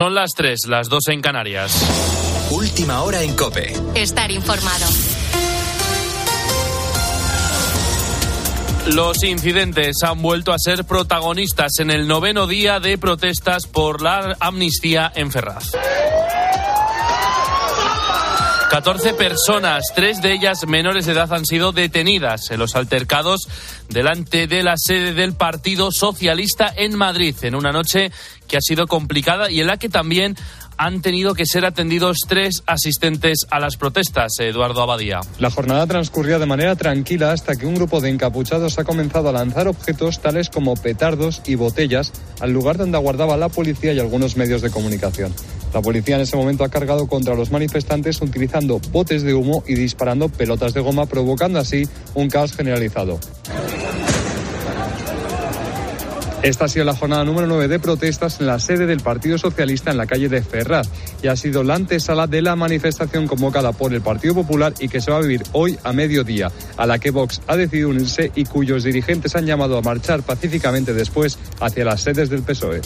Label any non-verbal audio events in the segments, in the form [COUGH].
Son las 3, las 2 en Canarias. Última hora en Cope. Estar informado. Los incidentes han vuelto a ser protagonistas en el noveno día de protestas por la amnistía en Ferraz. 14 personas, tres de ellas menores de edad, han sido detenidas en los altercados delante de la sede del Partido Socialista en Madrid, en una noche que ha sido complicada y en la que también han tenido que ser atendidos tres asistentes a las protestas, Eduardo Abadía. La jornada transcurría de manera tranquila hasta que un grupo de encapuchados ha comenzado a lanzar objetos tales como petardos y botellas al lugar donde aguardaba la policía y algunos medios de comunicación. La policía en ese momento ha cargado contra los manifestantes utilizando botes de humo y disparando pelotas de goma, provocando así un caos generalizado. Esta ha sido la jornada número 9 de protestas en la sede del Partido Socialista en la calle de Ferraz y ha sido la antesala de la manifestación convocada por el Partido Popular y que se va a vivir hoy a mediodía, a la que Vox ha decidido unirse y cuyos dirigentes han llamado a marchar pacíficamente después hacia las sedes del PSOE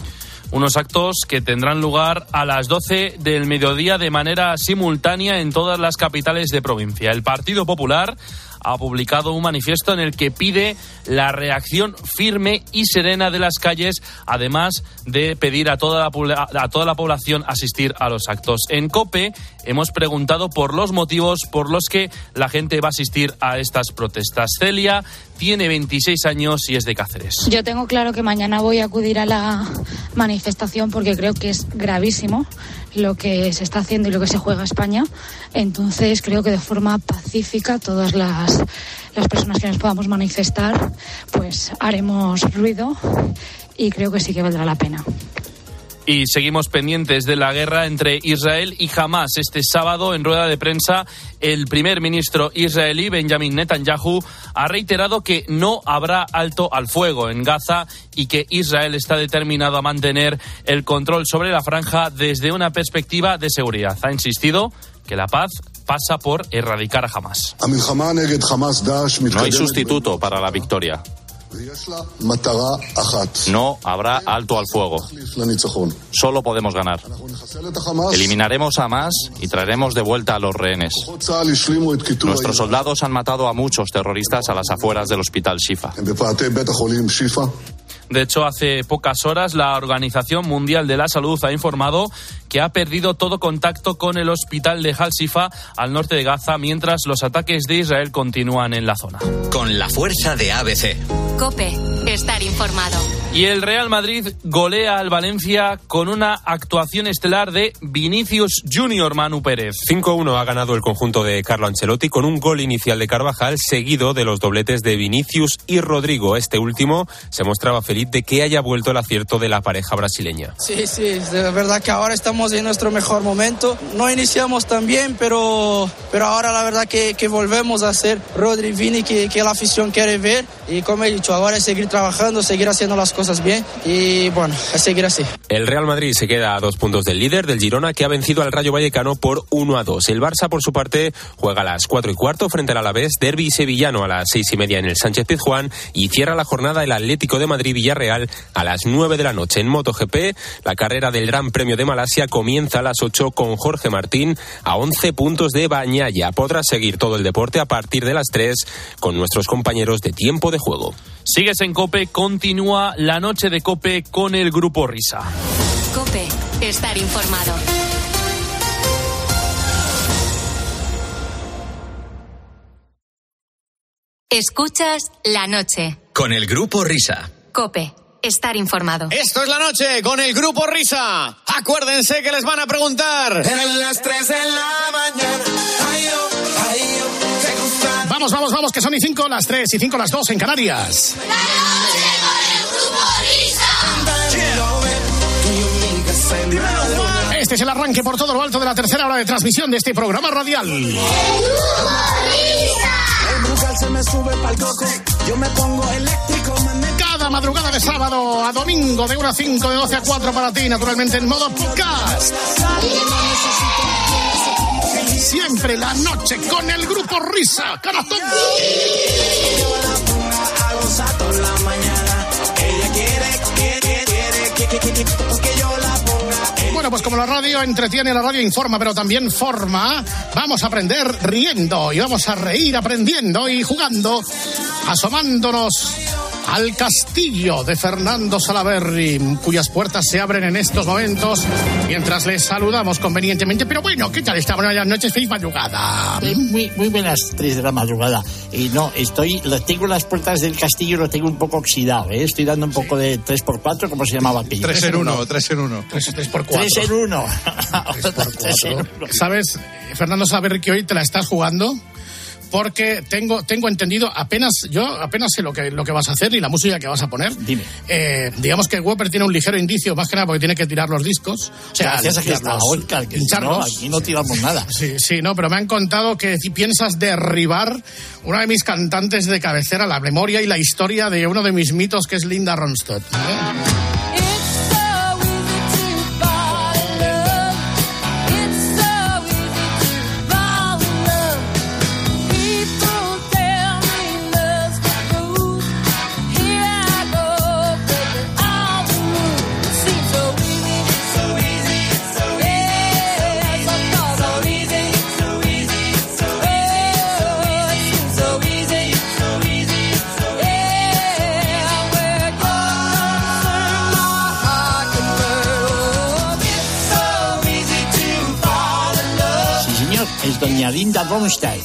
unos actos que tendrán lugar a las 12 del mediodía de manera simultánea en todas las capitales de provincia. El Partido Popular ha publicado un manifiesto en el que pide la reacción firme y serena de las calles, además de pedir a toda la, a toda la población asistir a los actos. En COPE hemos preguntado por los motivos por los que la gente va a asistir a estas protestas. Celia tiene 26 años y es de Cáceres. Yo tengo claro que mañana voy a acudir a la manifestación porque creo que es gravísimo lo que se está haciendo y lo que se juega España. Entonces creo que de forma pacífica todas las, las personas que nos podamos manifestar pues haremos ruido y creo que sí que valdrá la pena. Y seguimos pendientes de la guerra entre Israel y Hamas. Este sábado, en rueda de prensa, el primer ministro israelí, Benjamin Netanyahu, ha reiterado que no habrá alto al fuego en Gaza y que Israel está determinado a mantener el control sobre la franja desde una perspectiva de seguridad. Ha insistido que la paz pasa por erradicar a Hamas. No hay sustituto para la victoria. No habrá alto al fuego. Solo podemos ganar. Eliminaremos a más y traeremos de vuelta a los rehenes. Nuestros soldados han matado a muchos terroristas a las afueras del hospital Shifa. De hecho, hace pocas horas la Organización Mundial de la Salud ha informado que ha perdido todo contacto con el hospital de Al-Shifa al norte de Gaza mientras los ataques de Israel continúan en la zona. Con la fuerza de ABC. Cope, estar informado. Y el Real Madrid golea al Valencia con una actuación estelar de Vinicius Junior Manu Pérez. 5-1 ha ganado el conjunto de Carlo Ancelotti con un gol inicial de Carvajal seguido de los dobletes de Vinicius y Rodrigo. Este último se mostraba feliz de que haya vuelto el acierto de la pareja brasileña. Sí, sí, de verdad que ahora estamos en nuestro mejor momento. No iniciamos tan bien, pero, pero ahora la verdad que, que volvemos a ser Rodri Vini que, que la afición quiere ver. Y como he dicho, ahora es seguir trabajando, seguir haciendo las cosas bien y bueno, a seguir así. El Real Madrid se queda a dos puntos del líder, del Girona, que ha vencido al Rayo Vallecano por 1 a 2. El Barça, por su parte, juega a las 4 y cuarto frente al Alavés, Derby sevillano a las 6 y media en el Sánchez Pizjuán y cierra la jornada el Atlético de Madrid-Villarreal a las 9 de la noche. En MotoGP, la carrera del Gran Premio de Malasia comienza a las 8 con Jorge Martín a 11 puntos de Bañaya. Podrá seguir todo el deporte a partir de las 3 con nuestros compañeros de tiempo de juego. Sigues en Cope, continúa la noche de Cope con el Grupo Risa. Cope, estar informado. Escuchas la noche. Con el Grupo Risa. Cope, estar informado. Esto es la noche con el Grupo Risa. Acuérdense que les van a preguntar. En las 3 de la mañana. Ay, oh, ay, oh, te gusta. Vamos, vamos, vamos, que son y 5 las 3 y 5 las 2 en Canarias. La noche con el Grupo Risa. Este es el arranque por todo lo alto de la tercera hora de transmisión de este programa radial. El brucal se me sube pa'l coco. Yo me pongo eléctrico, Cada madrugada de sábado a domingo de 1 a 5, de 12 a 4 para ti, naturalmente en modo podcast. Siempre la noche con el grupo Risa. Toda la mañana. Ella quiere, quiere, quiere, quiere, Bueno, pues como la radio entretiene, la radio informa, pero también forma, vamos a aprender riendo y vamos a reír aprendiendo y jugando, asomándonos al castillo de Fernando Salaberry, cuyas puertas se abren en estos momentos mientras les saludamos convenientemente. Pero bueno, ¿qué tal esta buenas noches? Feliz madrugada. Muy, muy buenas tres de la madrugada. Y no, estoy, tengo las puertas del castillo, lo tengo un poco oxidado, ¿eh? Estoy dando un poco de 3x4, como se llamaba aquello. Tres en uno, tres en uno. Tres, tres por cuatro. 3 en 1. Tres en uno. [LAUGHS] ¿Sabes, Fernando Salaberry, que hoy te la estás jugando? Porque tengo, tengo entendido, apenas, yo apenas sé lo que, lo que vas a hacer y la música que vas a poner. Dime. Eh, digamos que Whopper tiene un ligero indicio, más que nada porque tiene que tirar los discos. O sea, Gracias a que está Oscar, que no, aquí no tiramos nada. Sí, sí, no, pero me han contado que si piensas derribar una de mis cantantes de cabecera, la memoria y la historia de uno de mis mitos que es Linda Ronstadt. ¿eh? Linda Ronstadt.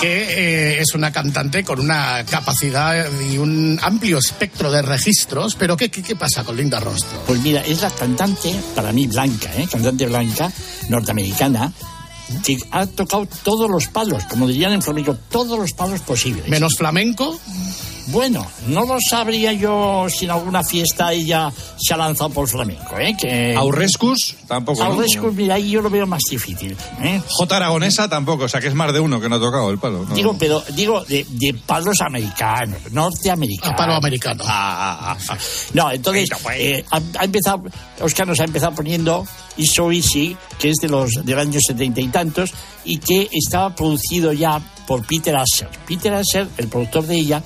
que eh, es una cantante con una capacidad y un amplio espectro de registros, pero ¿qué, qué, qué pasa con Linda Ronstadt? Pues mira, es la cantante, para mí blanca, ¿eh? cantante blanca, norteamericana, que ha tocado todos los palos, como dirían en flamenco, todos los palos posibles. ¿Menos flamenco? Bueno, no lo sabría yo si en alguna fiesta ella se ha lanzado por flamenco, ¿eh? Que... Aurrescus, tampoco. ¿no? Aurrescus, mira, ahí yo lo veo más difícil. ¿eh? J. Aragonesa tampoco, o sea que es más de uno que no ha tocado el palo. ¿no? Digo, pero digo de, de palos americanos, norteamericanos. A palo americano. Ah, ah, ah. No, entonces eh, ha, ha empezado, Oscar nos ha empezado poniendo It's So Easy, que es de los del año setenta y tantos y que estaba producido ya por Peter Asher. Peter Asher, el productor de ella,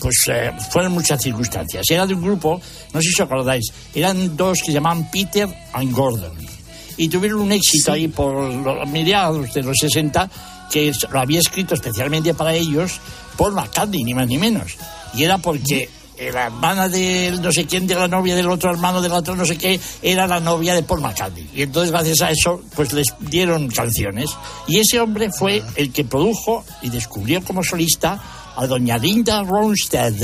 pues eh, fueron muchas circunstancias. Era de un grupo, no sé si os acordáis, eran dos que se llamaban Peter and Gordon. Y tuvieron un éxito ahí por los mediados de los 60 que lo había escrito especialmente para ellos Paul McCartney, ni más ni menos. Y era porque la hermana de no sé quién, de la novia del otro hermano del otro no sé qué, era la novia de Paul McCartney. Y entonces gracias a eso, pues les dieron canciones. Y ese hombre fue el que produjo y descubrió como solista a doña Linda Ronstadt.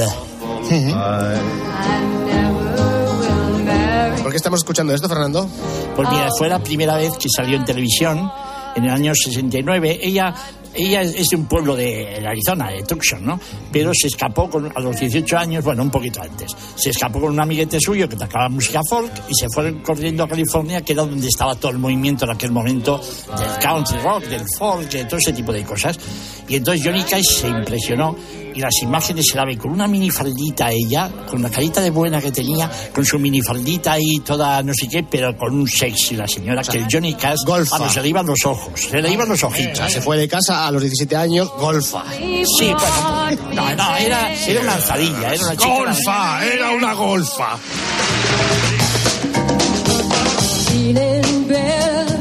¿Por qué estamos escuchando esto, Fernando? Pues mira, fue la primera vez que salió en televisión en el año 69. Ella, ella es de un pueblo de Arizona, de Tucson, ¿no? Pero se escapó con, a los 18 años, bueno, un poquito antes. Se escapó con un amiguete suyo que tocaba música folk y se fueron corriendo a California, que era donde estaba todo el movimiento en aquel momento del country rock, del folk, de todo ese tipo de cosas. Y entonces Johnny Cash se impresionó y las imágenes se la ve con una minifaldita ella, con la carita de buena que tenía, con su minifaldita ahí toda no sé qué, pero con un sexy la señora, que el Johnny Cash, golfa. vamos, se le iban los ojos, se le iban los ojitos. O sea, se fue de casa a los 17 años, golfa. Sí, bueno, no, no, era, era una alzadilla, era una chica. ¡Golfa! ¡Era una golfa! Feeling better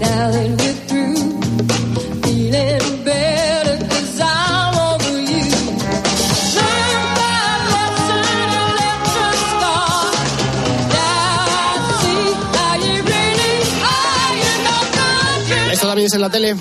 now not good. ¿Esto también es en la tele?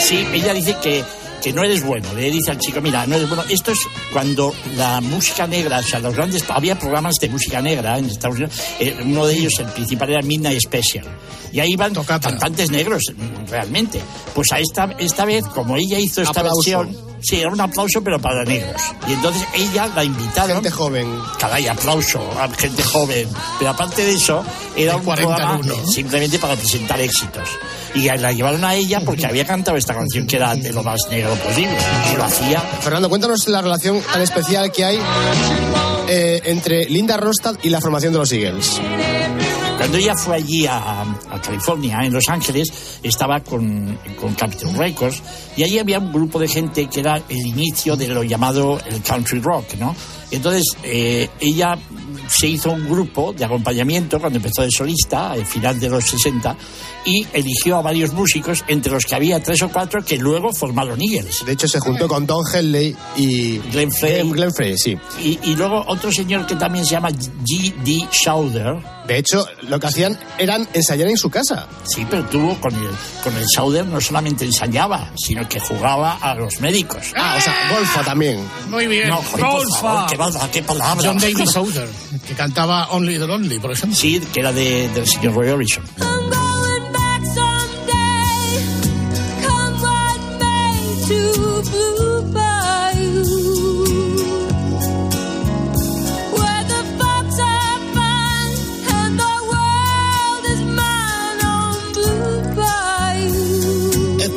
Sí, ella dice que, que no eres bueno. Le dice al chico, mira, no eres bueno. Esto es cuando la música negra, o sea, los grandes, había programas de música negra en Estados Unidos. Eh, uno de ellos, el principal, era Midnight Special. Y ahí iban cantantes negros, realmente. Pues a esta, esta vez, como ella hizo esta Aplauso. versión, sí, era un aplauso, pero para negros. Y entonces ella la invitaron. Gente joven. Caray, aplauso a gente joven. Pero aparte de eso, era un 40 programa simplemente para presentar éxitos. Y la llevaron a ella porque había cantado esta canción que era de lo más negro posible. Y lo hacía. Fernando, cuéntanos la relación tan especial que hay eh, entre Linda Ronstadt y la formación de los Eagles. Cuando ella fue allí a, a California, en Los Ángeles, estaba con, con Capitol Records y allí había un grupo de gente que era el inicio de lo llamado el country rock, ¿no? Entonces eh, ella se hizo un grupo de acompañamiento cuando empezó de solista, al final de los 60, y eligió a varios músicos, entre los que había tres o cuatro que luego formaron Eagles. De hecho, se juntó con Don Henley y Glenn Frey. Glenn Frey, sí. Y, y luego otro señor que también se llama G.D. Schauder. De hecho, lo que hacían eran ensayar en su casa. Sí, pero tuvo con el, con el Schauder no solamente ensayaba, sino que jugaba a los médicos. Ah, o sea, golfa también. Muy bien. No, joder, favor, qué, palabra, qué palabra. John David Souther, que cantaba Only the Lonely, por ejemplo. Sí, que era de, del señor Roy Orbison.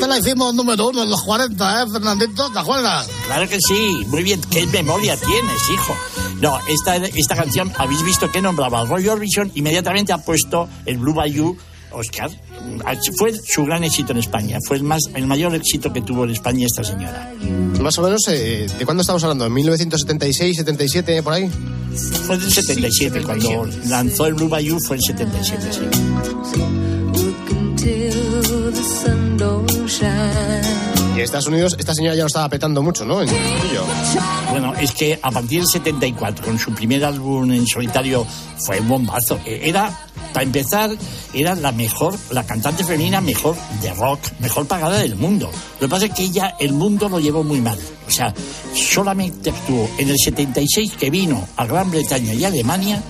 Esta la hicimos número uno en los 40, ¿eh, Fernandito? ¿Te acuerdas? Claro que sí, muy bien. ¿Qué memoria tienes, hijo? No, esta, esta canción, habéis visto que nombraba a Roy Orbison, inmediatamente ha puesto el Blue Bayou, Oscar. Fue su gran éxito en España, fue el, más, el mayor éxito que tuvo en España esta señora. Más o menos, eh, ¿de cuándo estamos hablando? ¿En 1976, 77, por ahí? Fue del 77, cuando lanzó el Blue Bayou fue el 77, sí. Estados Unidos esta señora ya lo estaba petando mucho, ¿no? En. Bueno, es que a partir del 74, con su primer álbum en solitario, fue un bombazo. Eh, Era, para empezar, era la mejor, la cantante femenina mejor de rock, mejor pagada del mundo. Lo que pasa es que ella, el mundo lo llevó muy mal. O sea, solamente actuó en el 76 que vino a Gran Bretaña y Alemania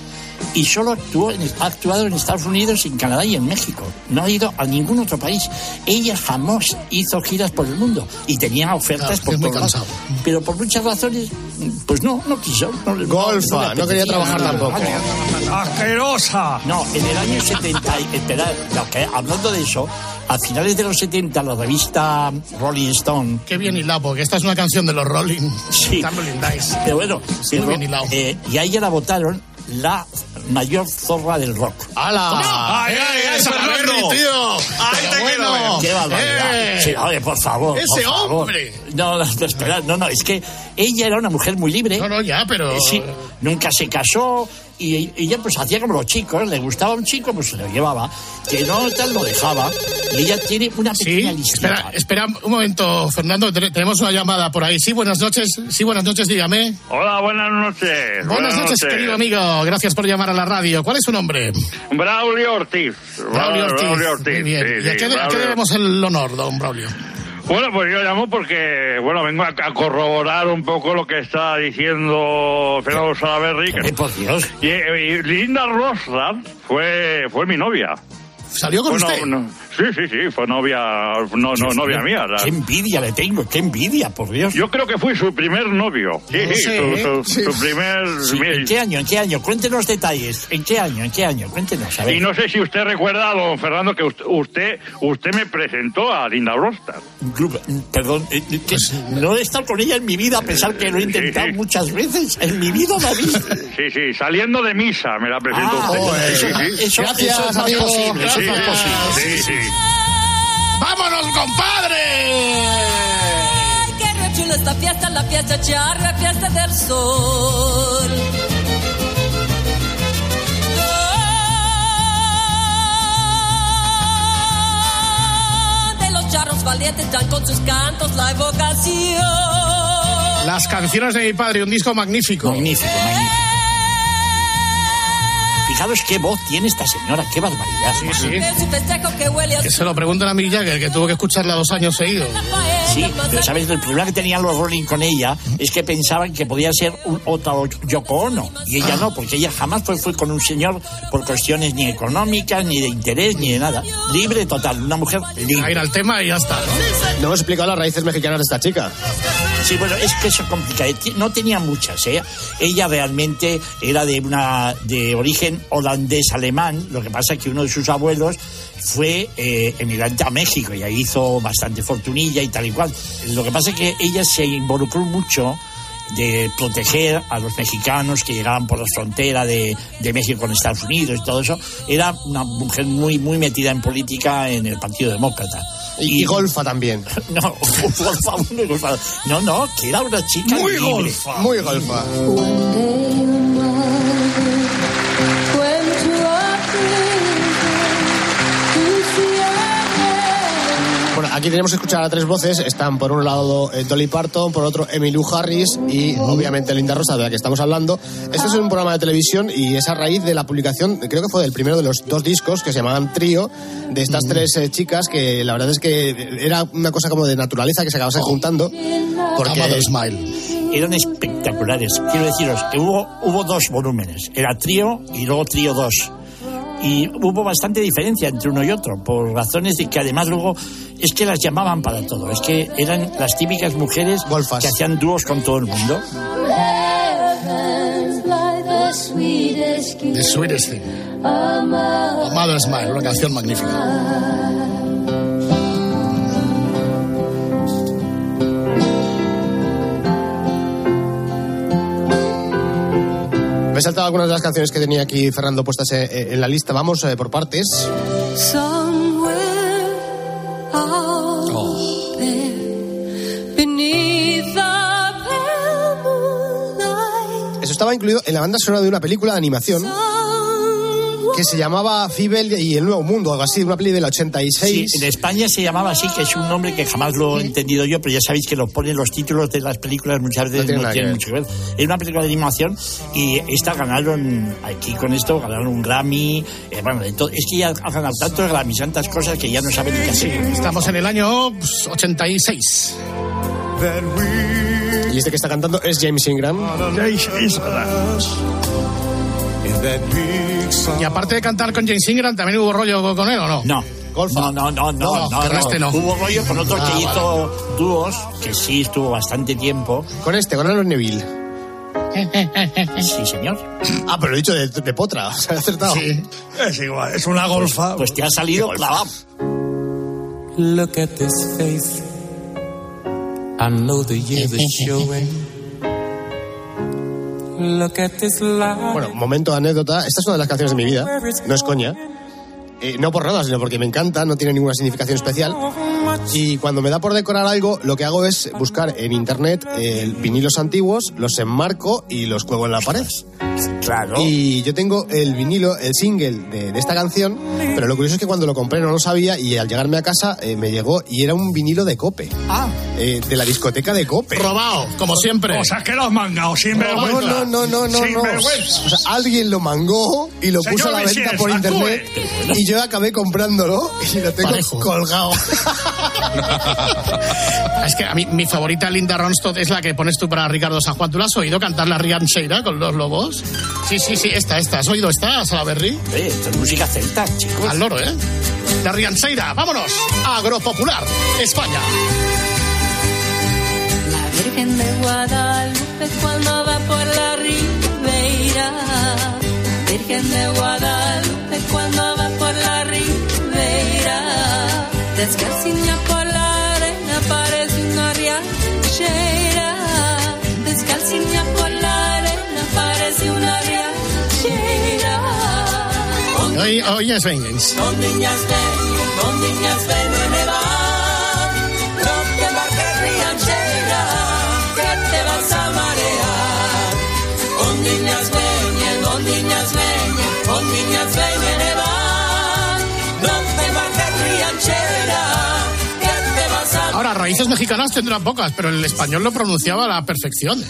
y solo actuó en, ha actuado en Estados Unidos, en Canadá y en México. No ha ido a ningún otro país. Ella jamás hizo giras por el mundo y tenía ofertas Claro, por todos lados. cansado. Pero por muchas razones, pues no, no quiso. No, Golfa, le no quería trabajar tampoco. ¡Asquerosa! No, en el año 70, y- espera, no, que hablando de eso, a finales de los 70 la revista Rolling Stone Qué bien hilado, porque esta es una canción de los Rolling. Sí. Rolling Dice. Pero bueno, Sí, muy pero, bien hilado. eh, y a ella la votaron la mayor zorra del rock. ¡Hala! ¡Ay, ay, ay, ¡Esa Fernando! Tío! Ahí Pero te quiero bueno, ¡Qué barbaridad! eh. Sí, oye, por favor. por ¡Ese favor. hombre! No, no, no, espera, no, no, es que ella era una mujer muy libre. No, no, ya, pero... Eh, Sí, nunca se casó y ella pues hacía como los chicos, le gustaba un chico, pues se lo llevaba, que no tal lo dejaba. Y ella tiene una Sí, pequeña listita. espera, espera un momento, Fernando, te- tenemos una llamada por ahí. Sí, buenas noches, sí, buenas noches, dígame. Hola, buenas noches. Buenas noches, querido amigo, gracias por llamar a la radio. ¿Cuál es su nombre? Braulio Ortiz. Braulio Ortiz. Braulio Ortiz, Muy bien. sí, ¿Y a sí, qué, a qué debemos el honor, don Braulio? Bueno, pues yo llamo porque, bueno, vengo a, a corroborar un poco lo que está diciendo Fernando Salaverry. Ay, por Dios. Y, y Linda Rosra fue, fue mi novia. ¿Salió con Bueno, usted? no- sí, sí, sí, fue novia, no, no, novia mía. la- Qué envidia le tengo, qué envidia, por Dios. Yo creo que fui su primer novio. Sí, No sí, sé, su, su- sí. su primer... Sí, ¿En qué año? ¿En qué año? Cuéntenos detalles. ¿En qué año? ¿En qué año? Cuéntenos, a ver. Y no sé si usted recuerda, don Fernando, que usted, usted, usted me presentó a Linda Rostar. Grupo- Perdón, eh, eh, que no he estado con ella en mi vida, a pesar que lo he intentado Sí, sí. muchas veces. En mi vida visto. [LAUGHS] Sí, sí, saliendo de misa me la presentó Ah, usted. eso, Sí, sí. eso- Gracias, eso es más amigo. posible. Eso es más Gracias. posible. Sí, sí. ¡Vámonos, compadre! Ay, qué chulo esta fiesta, la fiesta charra, fiesta del sol. De los charros valientes dan con sus cantos la evocación. Las canciones de mi padre, un disco magnífico. Magnífico, magnífico. Fijaros qué voz tiene esta señora, qué barbaridad. Sí, sí. Que se lo preguntan a Mick Jagger, que tuvo que escucharla dos años seguidos. Sí, pero sabes, el problema que tenían los Rolling con ella es que pensaban que podía ser un, otra Yoko Ono. Y ella no, porque ella jamás fue, fue con un señor por cuestiones ni económicas, ni de interés, ni de nada. Libre total, una mujer A ir libre. al tema y ya está, ¿no? No hemos explicado las raíces mexicanas de esta chica. Sí, bueno, es que eso es complicado. No tenía muchas, ¿eh? Ella realmente era de una de origen holandés-alemán. Lo que pasa es que uno de sus abuelos fue eh, emigrante a México y ahí hizo bastante fortunilla y tal y cual. Lo que pasa es que ella se involucró mucho de proteger a los mexicanos que llegaban por la frontera de, de México con Estados Unidos y todo eso. Era una mujer muy, muy metida en política en el Partido Demócrata. Y, y golfa también. [LAUGHS] No, [LAUGHS] golfa, muy golfa. No, no, que era una chica Muy libre. golfa. Muy golfa. Aquí tenemos que escuchar a tres voces. Están por un lado eh, Dolly Parton, por otro Emmylou Harris y obviamente Linda Rosa, de la que estamos hablando. Este es un programa de televisión y es a raíz de la publicación, creo que fue del primero de los dos discos que se llamaban Trío, de estas tres eh, chicas que la verdad es que era una cosa como de naturaleza que se acabasen juntando. Porque Amado Smile. Eran espectaculares. Quiero deciros que hubo, hubo dos volúmenes. Era trío y luego trío 2. Y hubo bastante diferencia entre uno y otro, por razones de que además luego es que las llamaban para todo. Es que eran las típicas mujeres que hacían dúos con todo el mundo. The Sweetest Thing. Amado Smile, una canción magnífica. Me he saltado algunas de las canciones que tenía aquí Fernando puestas eh, eh, en la lista. Vamos eh, por partes. Moonlight, Eso estaba incluido en la banda sonora de una película de animación que se llamaba Fibel y el Nuevo Mundo, algo así, una peli del 86. Sí, en España se llamaba así, que es un nombre que jamás lo he entendido yo, pero ya sabéis que lo ponen los títulos de las películas muchas veces tiene no, que tienen mucho que ver. Es una película de animación y esta ganaron, aquí con esto, ganaron un Grammy. eh, bueno, es que ya han ganado tantos Grammys, tantas cosas que ya no saben ni qué hacer. Estamos en el año pues, 86. Y este que está cantando es James Ingram. Y aparte de cantar con James Ingram, ¿también hubo rollo con él o no? No. No, no, no, no, No, no, con no. este no. Hubo rollo con otro Ah, que vale. hizo dúos, que sí estuvo bastante tiempo. Con este, con Aaron Neville. Sí, señor. Ah, pero lo he dicho de, de potra, o sea, he acertado. Es igual, es una golfa. Pues te ha salido clavado. Look at this face. I know the years are showing. Bueno, momento anécdota. Esta es una de las canciones de mi vida. No es coña. Eh, no por nada, sino porque me encanta, no tiene ninguna significación especial. Y cuando me da por decorar algo, lo que hago es buscar en internet eh, vinilos antiguos, los enmarco y los cuelgo en la pared. Claro. Y yo tengo el vinilo, el single de, de esta canción, pero lo curioso es que cuando lo compré no lo sabía y al llegarme a casa eh, me llegó y era un vinilo de Cope. Ah. Eh, de la discoteca de Cope. Robado, como siempre. O sea, que lo has mangado, sin vergüenza. no, no, no, no, Sin no. vergüenza. O sea, alguien lo mangó y lo Señor puso a la venta por internet y yo acabé comprándolo y lo tengo Parejo. colgado. [LAUGHS] [LAUGHS] Es que a mí mi favorita Linda Ronstadt es la que pones tú para Ricardo San Juan. ¿Tú la has oído cantar la Rian Sheira con los lobos? Sí, sí, sí, esta, esta. ¿Has oído esta, Salaberry? Eh, esto es música celta, chicos. Al loro, ¿eh? La Rian Sheira. Vámonos. Agropopular, España. La Virgen de Guadalupe cuando va por la ribeira. Virgen de Guadalupe cuando va por la ribeira. Descalciña por la arena parece una riachera. La parece una riachera. Hoy, hoy es Vengeance. Con niñas ven, niñas ven, va. No te embarques rianchera, que te vas a marear. Niñas ven, con niñas ven, niñas ven, raíces mexicanas tendrán pocas, pero el español lo pronunciaba a la perfección. ¿eh?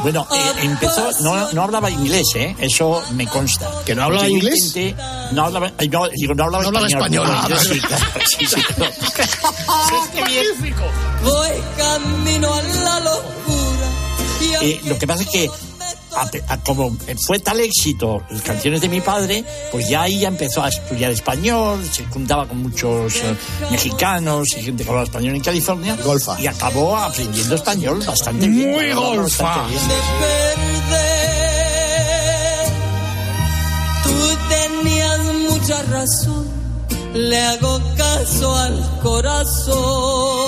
Bueno, eh, empezó, no, no hablaba inglés, ¿eh? Eso me consta. ¿Que no hablaba inglés? intenté- no hablaba, ay, no, digo, no hablaba No hablaba español. español. No, yo sí, claro, [LAUGHS] sí, sí, claro. [LAUGHS] Voy camino a la locura. Eh, lo que pasa es que a- a- como fue tal éxito las canciones de mi padre, pues ya ahí ya empezó a estudiar español, se juntaba con muchos eh, mexicanos y gente que hablaba español en California. Golfa. Y acabó aprendiendo español bastante bien. Muy golfa. bastante bien. perder. Tú tenías mucha razón, le hago caso al corazón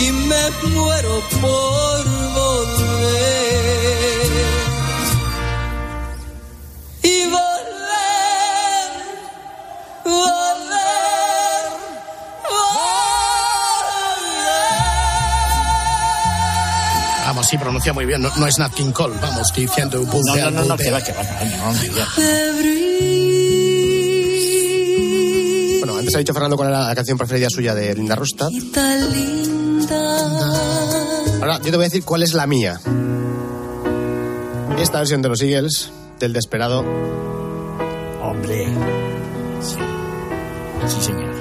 y me muero por Vamos, sí, pronuncia muy bien. No, no es Nat King Cole. Vamos, diciendo... No, no, no, no, que va, que va, no, no, no, ya. volver. Bueno, antes ha dicho Fernando cuál era la canción preferida suya de Linda Rostad. Ahora yo te voy a decir cuál es la mía. Esta versión de los Eagles, del Desperado. Hombre. Sí. Sí, señor.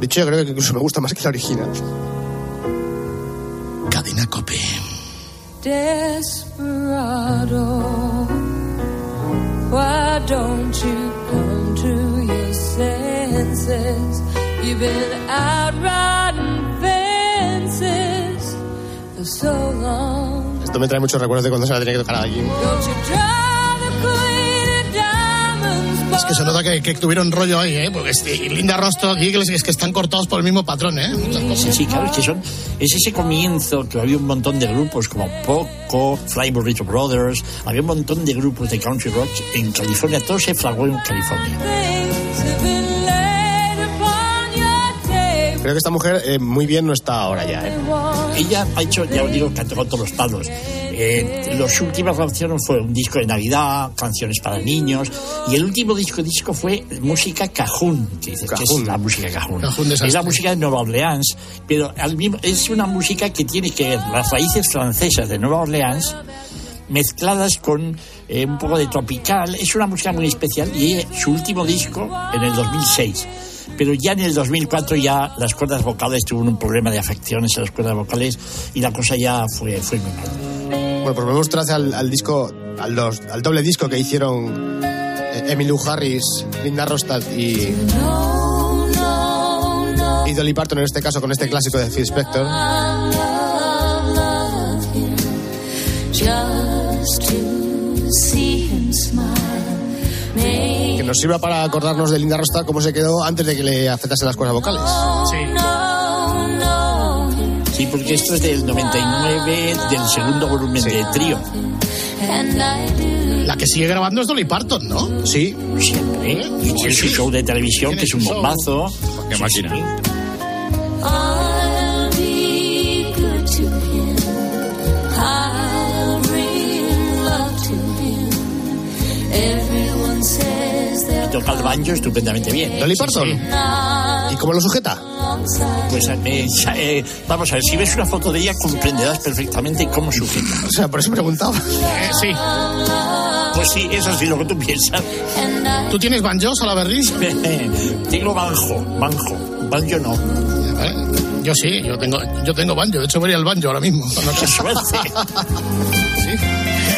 De hecho, yo creo que incluso me gusta más que la original. Desperado, why don't you come to your senses? You've been out riding fences for so long. Esto me trae muchos recuerdos de cuando se la tenía que tocar a alguien. Es que se nota que, que tuvieron rollo ahí, ¿eh? Porque este, Linda Ronstadt y Eagles es que están cortados por el mismo patrón, ¿eh? Muchas cosas. Sí, claro, es que son, es ese comienzo que había un montón de grupos como Poco, Fly Burrito Brothers, había un montón de grupos de country rock en California, todo se fraguó en California. Creo que esta mujer eh, muy bien no está ahora ya, ¿eh? Ella ha hecho, ya os digo, que ha tocado todos los palos. Eh, las últimas canciones fue un disco de Navidad, canciones para niños, y el último disco disco fue música cajún, que dices, ¿qué es la música cajún? Es la música de Nueva Orleans, pero al mismo, es una música que tiene que ver las raíces francesas de Nueva Orleans mezcladas con eh, un poco de tropical. Es una música muy especial y ella- su último disco en el 2006. Pero ya en el 2004 ya las cuerdas vocales tuvieron un problema de afecciones en las cuerdas vocales y la cosa ya fue, fue muy mal. Bueno, pues volvemos vez al, al disco, al, dos- al doble disco que hicieron eh, Emmylou Harris, Linda Rostad y, y Dolly Parton en este caso con este clásico de Phil Spector. Nos sirva para acordarnos de Linda Rostad cómo se quedó antes de que le afectasen las cuerdas vocales. no, no him. Sí, porque esto es del 99 del segundo volumen de trío. La que sigue grabando es Dolly Parton, ¿no? Sí. Siempre. Y tiene su show de televisión, que es un bombazo. Qué Sí, máquina. Toca el banjo estupendamente bien. Dolly Parton. not ¿Y cómo lo sujeta? Pues eh, eh, vamos a ver, si ves una foto de ella comprenderás perfectamente cómo sujeta. O sea, por eso preguntaba. Eh, sí. Pues sí, eso sí lo que tú piensas. ¿Tú tienes banjos a la? [LAUGHS] Tengo banjo, banjo, banjo no. Yo sí, yo tengo, yo tengo banjo. De hecho, voy al banjo ahora mismo. [LAUGHS] Qué suerte.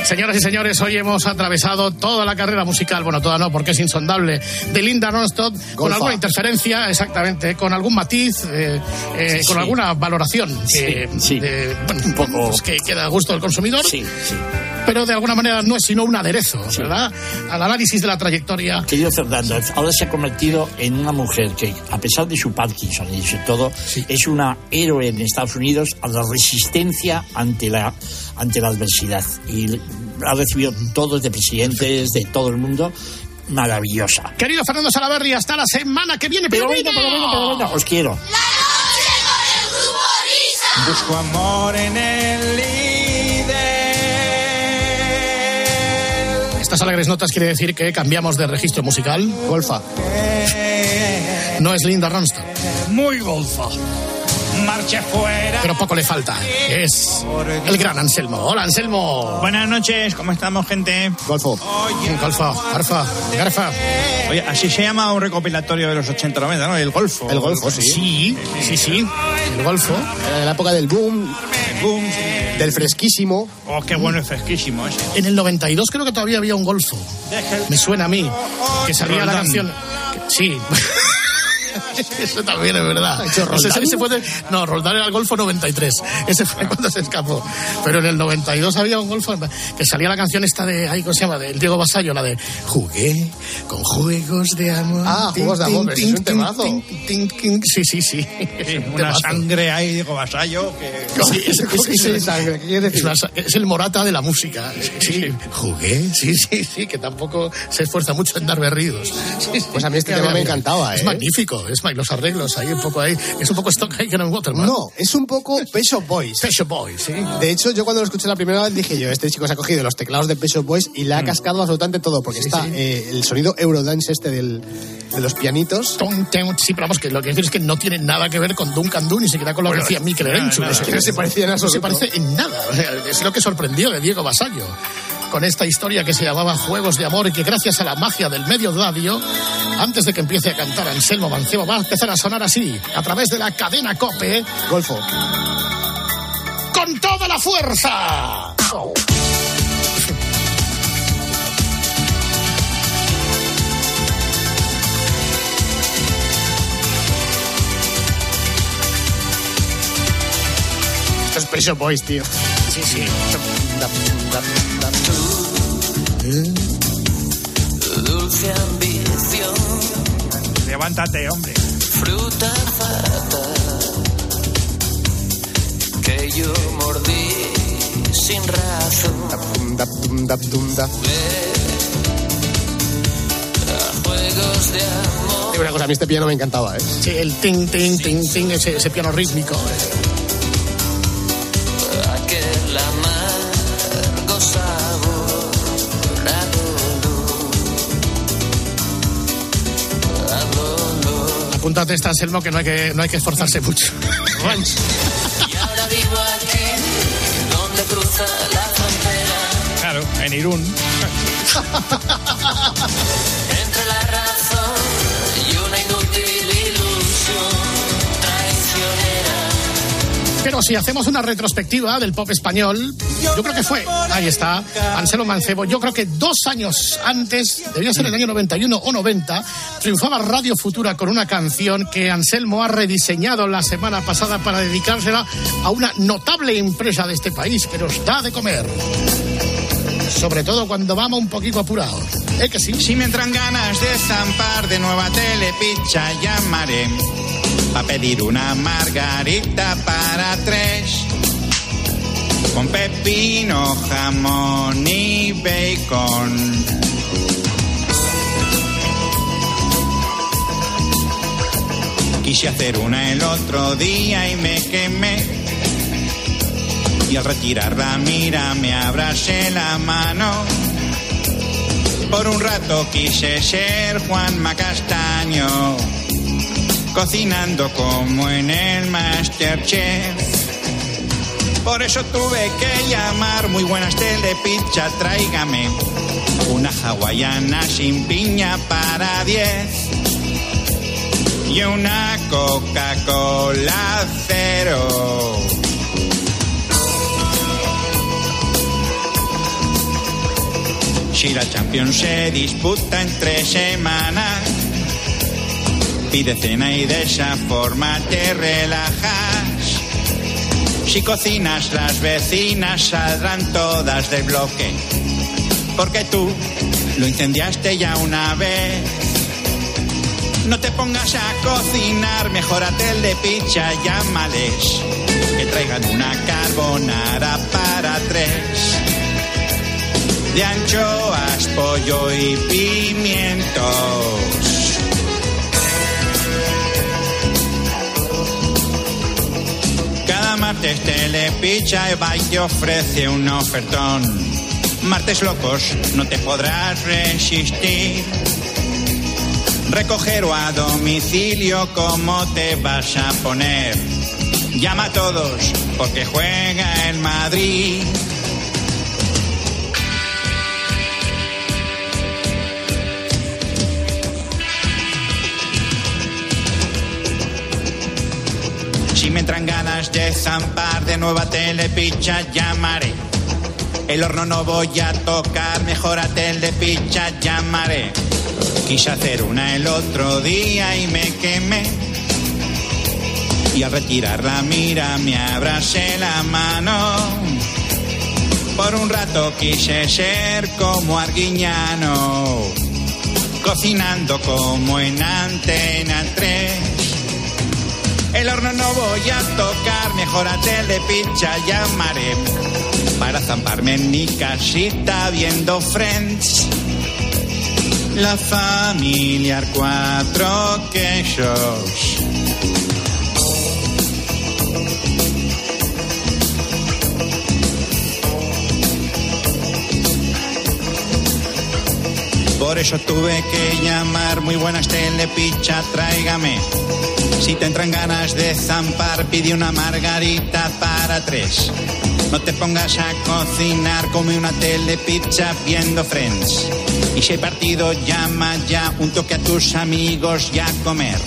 Señoras y señores, hoy hemos atravesado toda la carrera musical, bueno, toda no, porque es insondable, de Linda Ronstadt, con alguna interferencia, exactamente, con algún matiz, eh, eh, Sí. con alguna valoración que, Sí, sí. de- bueno, Un poco- pues que queda a gusto del consumidor, Sí, sí. pero de alguna manera no es sino un aderezo, ¿verdad? Al análisis de la trayectoria. Querido Fernando, ahora se ha convertido en una mujer que, a pesar de su Parkinson y de todo, es una héroe en Estados Unidos a la resistencia ante la, ante la adversidad. Y ha recibido todos de presidentes de todo el mundo. Maravillosa. Querido Fernando Salaverri, hasta la semana que viene, pero, bueno, pero bueno, pero bueno, os quiero. Busco amor en el líder. Estas alegres notas quiere decir que cambiamos de registro musical. Golfa. No es Linda Ronstadt, Muy golfa. Marche fuera. pero poco le falta. Es el gran Anselmo. Hola, Anselmo. Buenas noches, ¿cómo estamos, gente? Golfo. Golfa, Garfa, Garfa. Oye, así se llama un recopilatorio de los 80-90, ¿no? El golfo. El golfo, sí. Sí, sí, sí. El golfo. En la época del boom, Boom. del fresquísimo. Oh, qué bueno y fresquísimo ese. En el 92 creo que todavía había un golfo. Me suena a mí. Que salía la Roldán. canción. que- Sí. [LAUGHS] [LAUGHS] Eso también es verdad. ¿Ha hecho Ese, ese fue de- no, Roldán era el Golfo 93. Ese fue cuando se escapó. Pero en el 92 había un Golfo que salía la canción esta de, ay, ¿cómo se llama? Del Diego Basallo, la de Jugué con juegos de amor. Ah, Juegos de Amor, ese es un temazo. Sí, sí, sí. [LAUGHS] Un Una sangre ahí, digo, vasallo, que... Sí, es, ¿Cómo que es- es es- sangre? ¿Qué quieres decir? es una sa- es el morata de la música. Sí, jugué, sí, sí, sí, que tampoco se esfuerza mucho en dar berridos. Sí, sí. Pues a mí este Que tema me encantaba, Es ¿eh? Es mag- los arreglos ahí un poco ahí, es un poco Stock Aitken and Waterman. No, es un poco Peso Boys. Pecho Boy, sí. De hecho, yo cuando lo escuché la primera vez dije yo, este chico se ha cogido los teclados de Peso Boys y le ha cascado absolutamente todo, porque está sí. eh, el sonido Eurodance este del, de los pianitos. Sí, pero vamos, que lo que decir es que no tiene nada que ver con Duncan Du, ni siquiera con lo Bueno, que hacía Mikel nada. Es que no se parecía en No se absoluto. parece en nada. O sea, Es lo que sorprendió de Diego Basallo con esta historia que se llamaba Juegos de Amor y que gracias a la magia del medio radio, antes de que empiece a cantar Anselmo Mancebo, va a empezar a sonar así, a través de la cadena COPE. Golfo. ¡Con toda la fuerza! Esto es Pressure Boys, tío. Sí, sí. Dulce ambición, Levántate, hombre. fruta fatal que yo mordí sin razón. Dap, dum, dap, dum, da. A juegos de amor. Digo una cosa, a mí este piano me encantaba, ¿eh? Sí, el ting, ting, ting, ting, ese, ese piano rítmico. aquel Apúntate esta, Anselmo, que no hay que, no hay que esforzarse mucho. Y ahora vivo aquí, donde cruza la frontera, Claro, en Irún. [LAUGHS] Pero si hacemos una retrospectiva del pop español, yo creo que fue, ahí está, Anselmo Mancebo, yo creo que dos años antes, debía ser el año 91 o 90, triunfaba Radio Futura con una canción que Anselmo ha rediseñado la semana pasada para dedicársela a una notable empresa de este país que nos da de comer. Sobre todo cuando vamos un poquito apurados. ¿Eh que sí? Si me entran ganas de zampar de nueva telepizza, llamaré a pedir una margarita para tres. Con pepino, jamón y bacon. Quise hacer una el otro día y me quemé. Y al retirar la mira me abrasé la mano. Por un rato quise ser Juanma Castaño, cocinando como en el Masterchef. Por eso tuve que llamar muy buenas telepizza, tráigame una hawaiana sin piña para 10 y una Coca-Cola cero. Si la Champions se disputa entre semanas, pide cena y de esa forma te relajas. Si cocinas, las vecinas saldrán todas del bloque, porque tú lo incendiaste ya una vez. No te pongas a cocinar, mejorate el de pizza, llámales, que traigan una carbonara para tres de anchoas, pollo y pimientos. Martes Telepicha y te ofrece un ofertón. Martes locos, no te podrás resistir. Recoger o a domicilio, ¿cómo te vas a poner? Llama a todos, porque juega el Madrid. Si me entran ganas de nueva telepicha, llamaré. El horno no voy a tocar, mejor a telepicha, llamaré. Quise hacer una el otro día y me quemé. Y al retirar la mira me abrasé la mano. Por un rato quise ser como Arguiñano, cocinando como en Antena 3. El horno no voy a tocar, mejor a telepizza llamaré para zamparme en mi casita viendo Friends. La familiar cuatro quesos. Por eso tuve que llamar, muy buenas telepicha, tráigame. Si te entran ganas de zampar, pide una margarita para tres. No te pongas a cocinar, come una telepizza viendo Friends. Y si hay partido, llama ya un toque a tus amigos y a comer.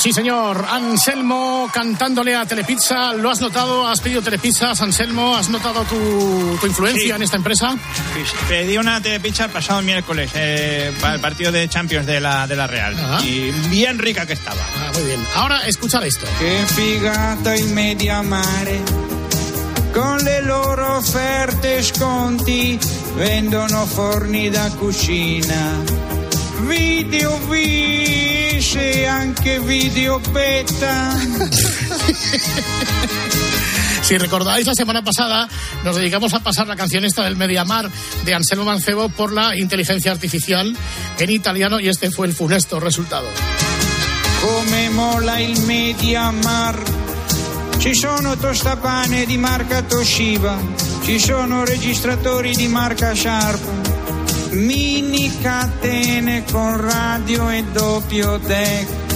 Sí, señor. Anselmo cantándole a Telepizza. ¿Lo has notado? ¿Has pedido Telepizzas, Anselmo? ¿Has notado tu, tu influencia Sí. en esta empresa? Pedí una telepizza el pasado miércoles eh, para el partido de Champions de la, de la Real. Y bien rica que estaba. Ah, muy bien. Ahora, escuchad esto. Che figata il media mare con le loro offerte sconti vendono forni da cucina video vis e anche video beta. [LAUGHS] Si recordáis, la semana pasada nos dedicamos a pasar la canción esta del Mediamar de Anselmo Mancebo por la inteligencia artificial en italiano y este fue el funesto resultado. come mola il media mar ci sono tostapane di marca Toshiba. Ci sono registratori di marca Sharp mini catene con radio e doppio deck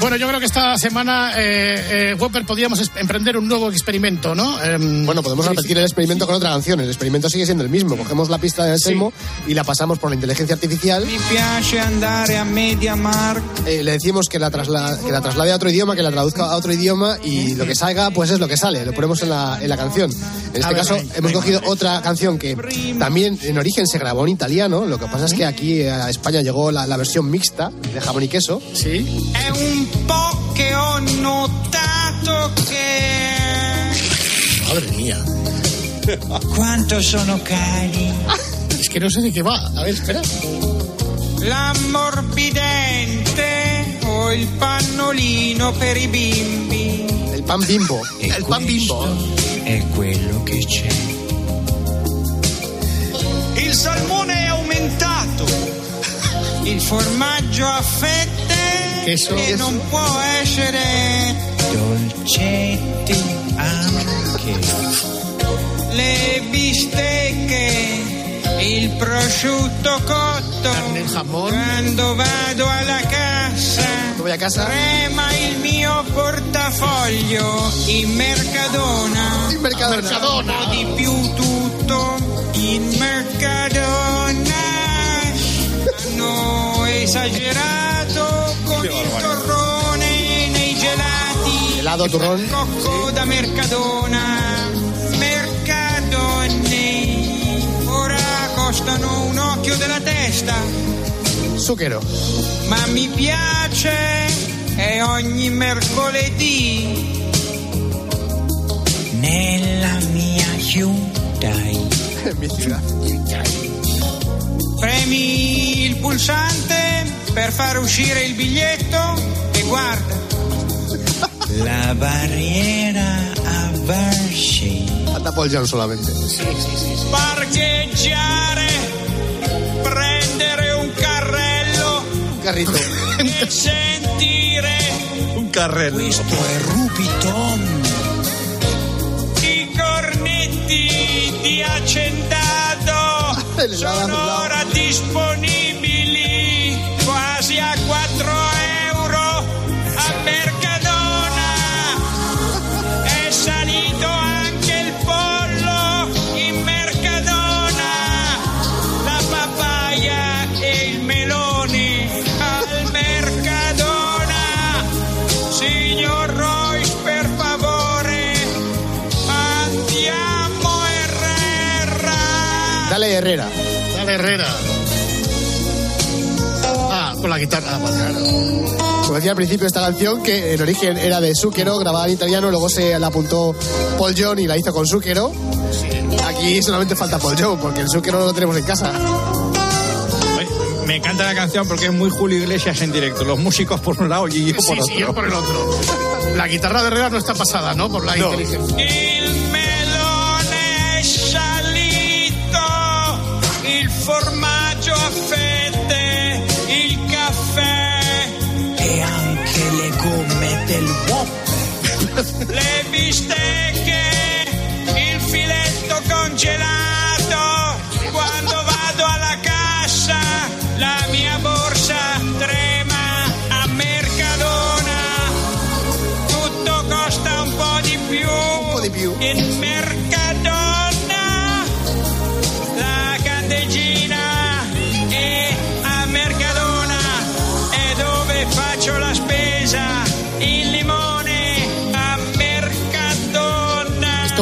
Bueno, yo creo que esta semana, eh, eh, Whopper, podríamos es- emprender un nuevo experimento, ¿no? Em, Bueno, podemos repetir el experimento con otra canción. El experimento sigue siendo el mismo. Cogemos la pista de Anselmo y la pasamos por la inteligencia artificial. mi piace andare a media mar Eh, le decimos que la, trasla- que la traslade a otro idioma, que la traduzca a otro idioma y lo que salga, pues es lo que sale. Lo ponemos en la, en la canción. En este ver, caso, venga, hemos venga, cogido otra canción que también en origen se grabó en italiano. Lo que pasa es que aquí a España llegó la, la versión mixta de jamón y queso. Sí. È un po' che ho notato che Madre mía. quanto sono cari Es que no sé de qué va. A ver, espera. l'ammorbidente o il pannolino per i bimbi. El pan bimbo. El pan bimbo. È quello che c'è. Il salmone è aumentato. Il formaggio a fette Queso. e non può essere dolcetti anche. Le bistecche, il prosciutto cotto. Quando vado alla cassa, voy a casa. trema il mio portafoglio in Mercadona. In Mercadona. Un po' di più tutto in Mercadona. [LAUGHS] Hanno esagerato il torrone nei gelati. Helado, turrón. Cocco da Mercadona. Mercadone. Ora costano un occhio della testa. Zucchero. Ma mi piace e ogni mercoledì nella mia Hyundai [LAUGHS] premi il pulsante per far uscire il biglietto e guarda la barriera a Falta Paul John solamente. parcheggiare prendere un carrello Un carrito. e sentire Un carrello. Questo è Rubiton. I cornetti di Accendado [LAUGHS] sono ora disponibili Ah, con la guitarra. Ah, claro. Como decía al principio esta canción, que en origen era de Zucchero, grabada en italiano, luego se la apuntó Paul John y la hizo con Zucchero. Aquí solamente falta Paul John, porque el Zucchero no lo tenemos en casa. Me encanta la canción porque es muy Julio Iglesias en directo. Los músicos por un lado y yo por Sí, otro. sí, yo por el otro. La guitarra de Herrera no está pasada, ¿no? Por la No. inteligencia. Del Whopper. [LAUGHS] le bistecche,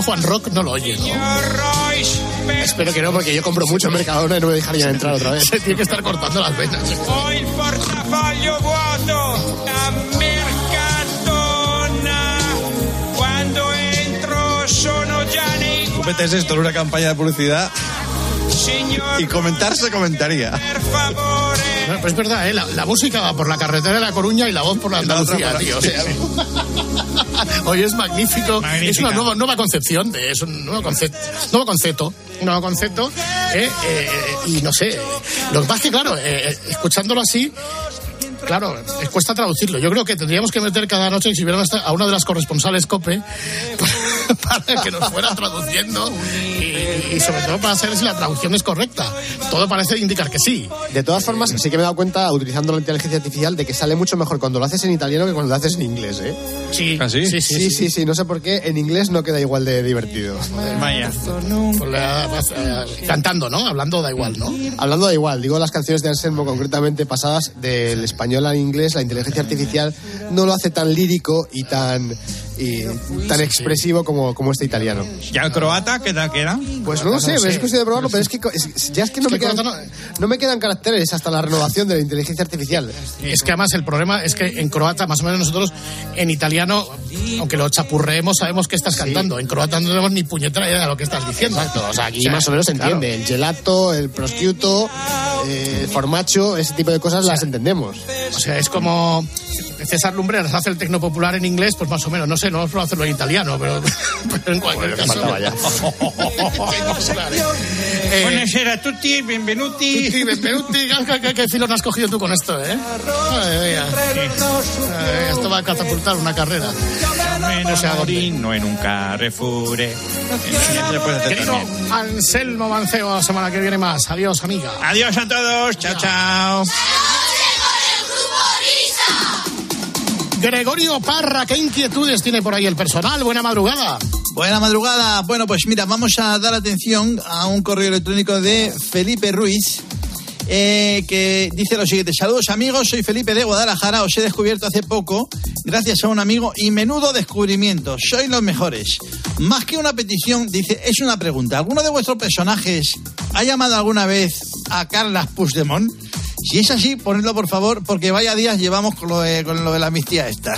Juan Rock no lo oye, ¿no? Espero que no, porque yo compro mucho en Mercadona y no me dejarían entrar otra vez. Se tiene que estar cortando las venas. Ho il portafoglio vuoto a Mercatona. Quando entro sono già nei Tú metes esto en una campaña de publicidad y comentar se comentaría. Bueno, pues es verdad, ¿eh? la, la música va por la carretera de La Coruña y la voz por la Andalucía, otra, tío. O sea, Hoy es magnífico. Es una nueva, nueva concepción, de, es un nuevo concepto. Nuevo concepto. Un nuevo concepto. ¿eh? Eh, y no sé. Lo que pasa es que, claro, eh, escuchándolo así. Claro, eh, cuesta traducirlo. Yo creo que tendríamos que meter cada noche, si a una de las corresponsales COPE, [LAUGHS] para que nos fuera traduciendo y, y sobre todo para saber si la traducción es correcta. Todo parece indicar que sí. De todas formas, sí que me he dado cuenta, utilizando la inteligencia artificial, de que sale mucho mejor cuando lo haces en italiano que cuando lo haces en inglés, ¿eh? Sí, ¿Ah, sí? sí, Sí, sí, sí, no sé por qué en inglés no queda igual de divertido. Vaya. Eh, cantando, ¿no? Hablando da igual, ¿no? Hablando da igual, digo las canciones de Anselmo concretamente pasadas del español al inglés, la inteligencia artificial no lo hace tan lírico y tan y tan expresivo como, como este italiano. ¿Ya el croata qué tal queda? Pues no lo sé, no sé. es cuestión de probarlo, pero es que es- ya es que no, Es me que quedan, no me quedan caracteres hasta la renovación de la inteligencia artificial. Es que además el problema es que en croata, más o menos nosotros, en italiano, aunque lo chapurreemos, sabemos que estás cantando. En croata no tenemos ni puñetera idea de lo que estás diciendo. O sea, aquí O sea, más o menos se claro. entiende. El gelato, el prosciutto, eh, el formacho, ese tipo de cosas las entendemos. O sea, es como César Lumbreras hace el tecno popular en inglés, pues más o menos. No sé, no puedo hacerlo en italiano, pero, [LAUGHS] pero en cualquier Bueno, caso. faltaba ya. [LAUGHS] ¿eh? Buonasera a tutti, benvenuti. Sí, benvenuti. ¿Qué, qué, filón has cogido tú con esto, eh? Ay, mía. Ay, esto va a catapultar una carrera. No sé a dónde. enamoré, no en un Carrefour. eh. Querido. Anselmo Manceo, la semana que viene más. Adiós, amiga. Adiós a todos. Chao, chao. Gregorio Parra, ¿qué inquietudes tiene por ahí el personal? Buena madrugada. Buena madrugada. Bueno, pues mira, vamos a dar atención a un correo electrónico de Felipe Ruiz. eh, que dice lo siguiente, saludos amigos, soy Felipe de Guadalajara, os he descubierto hace poco, gracias a un amigo, y menudo descubrimiento, sois los mejores. Más que una petición, dice, es una pregunta, ¿alguno de vuestros personajes ha llamado alguna vez a Carlas Puigdemont? Si es así, ponedlo por favor, porque vaya días llevamos con lo de, con lo de la amnistía esta.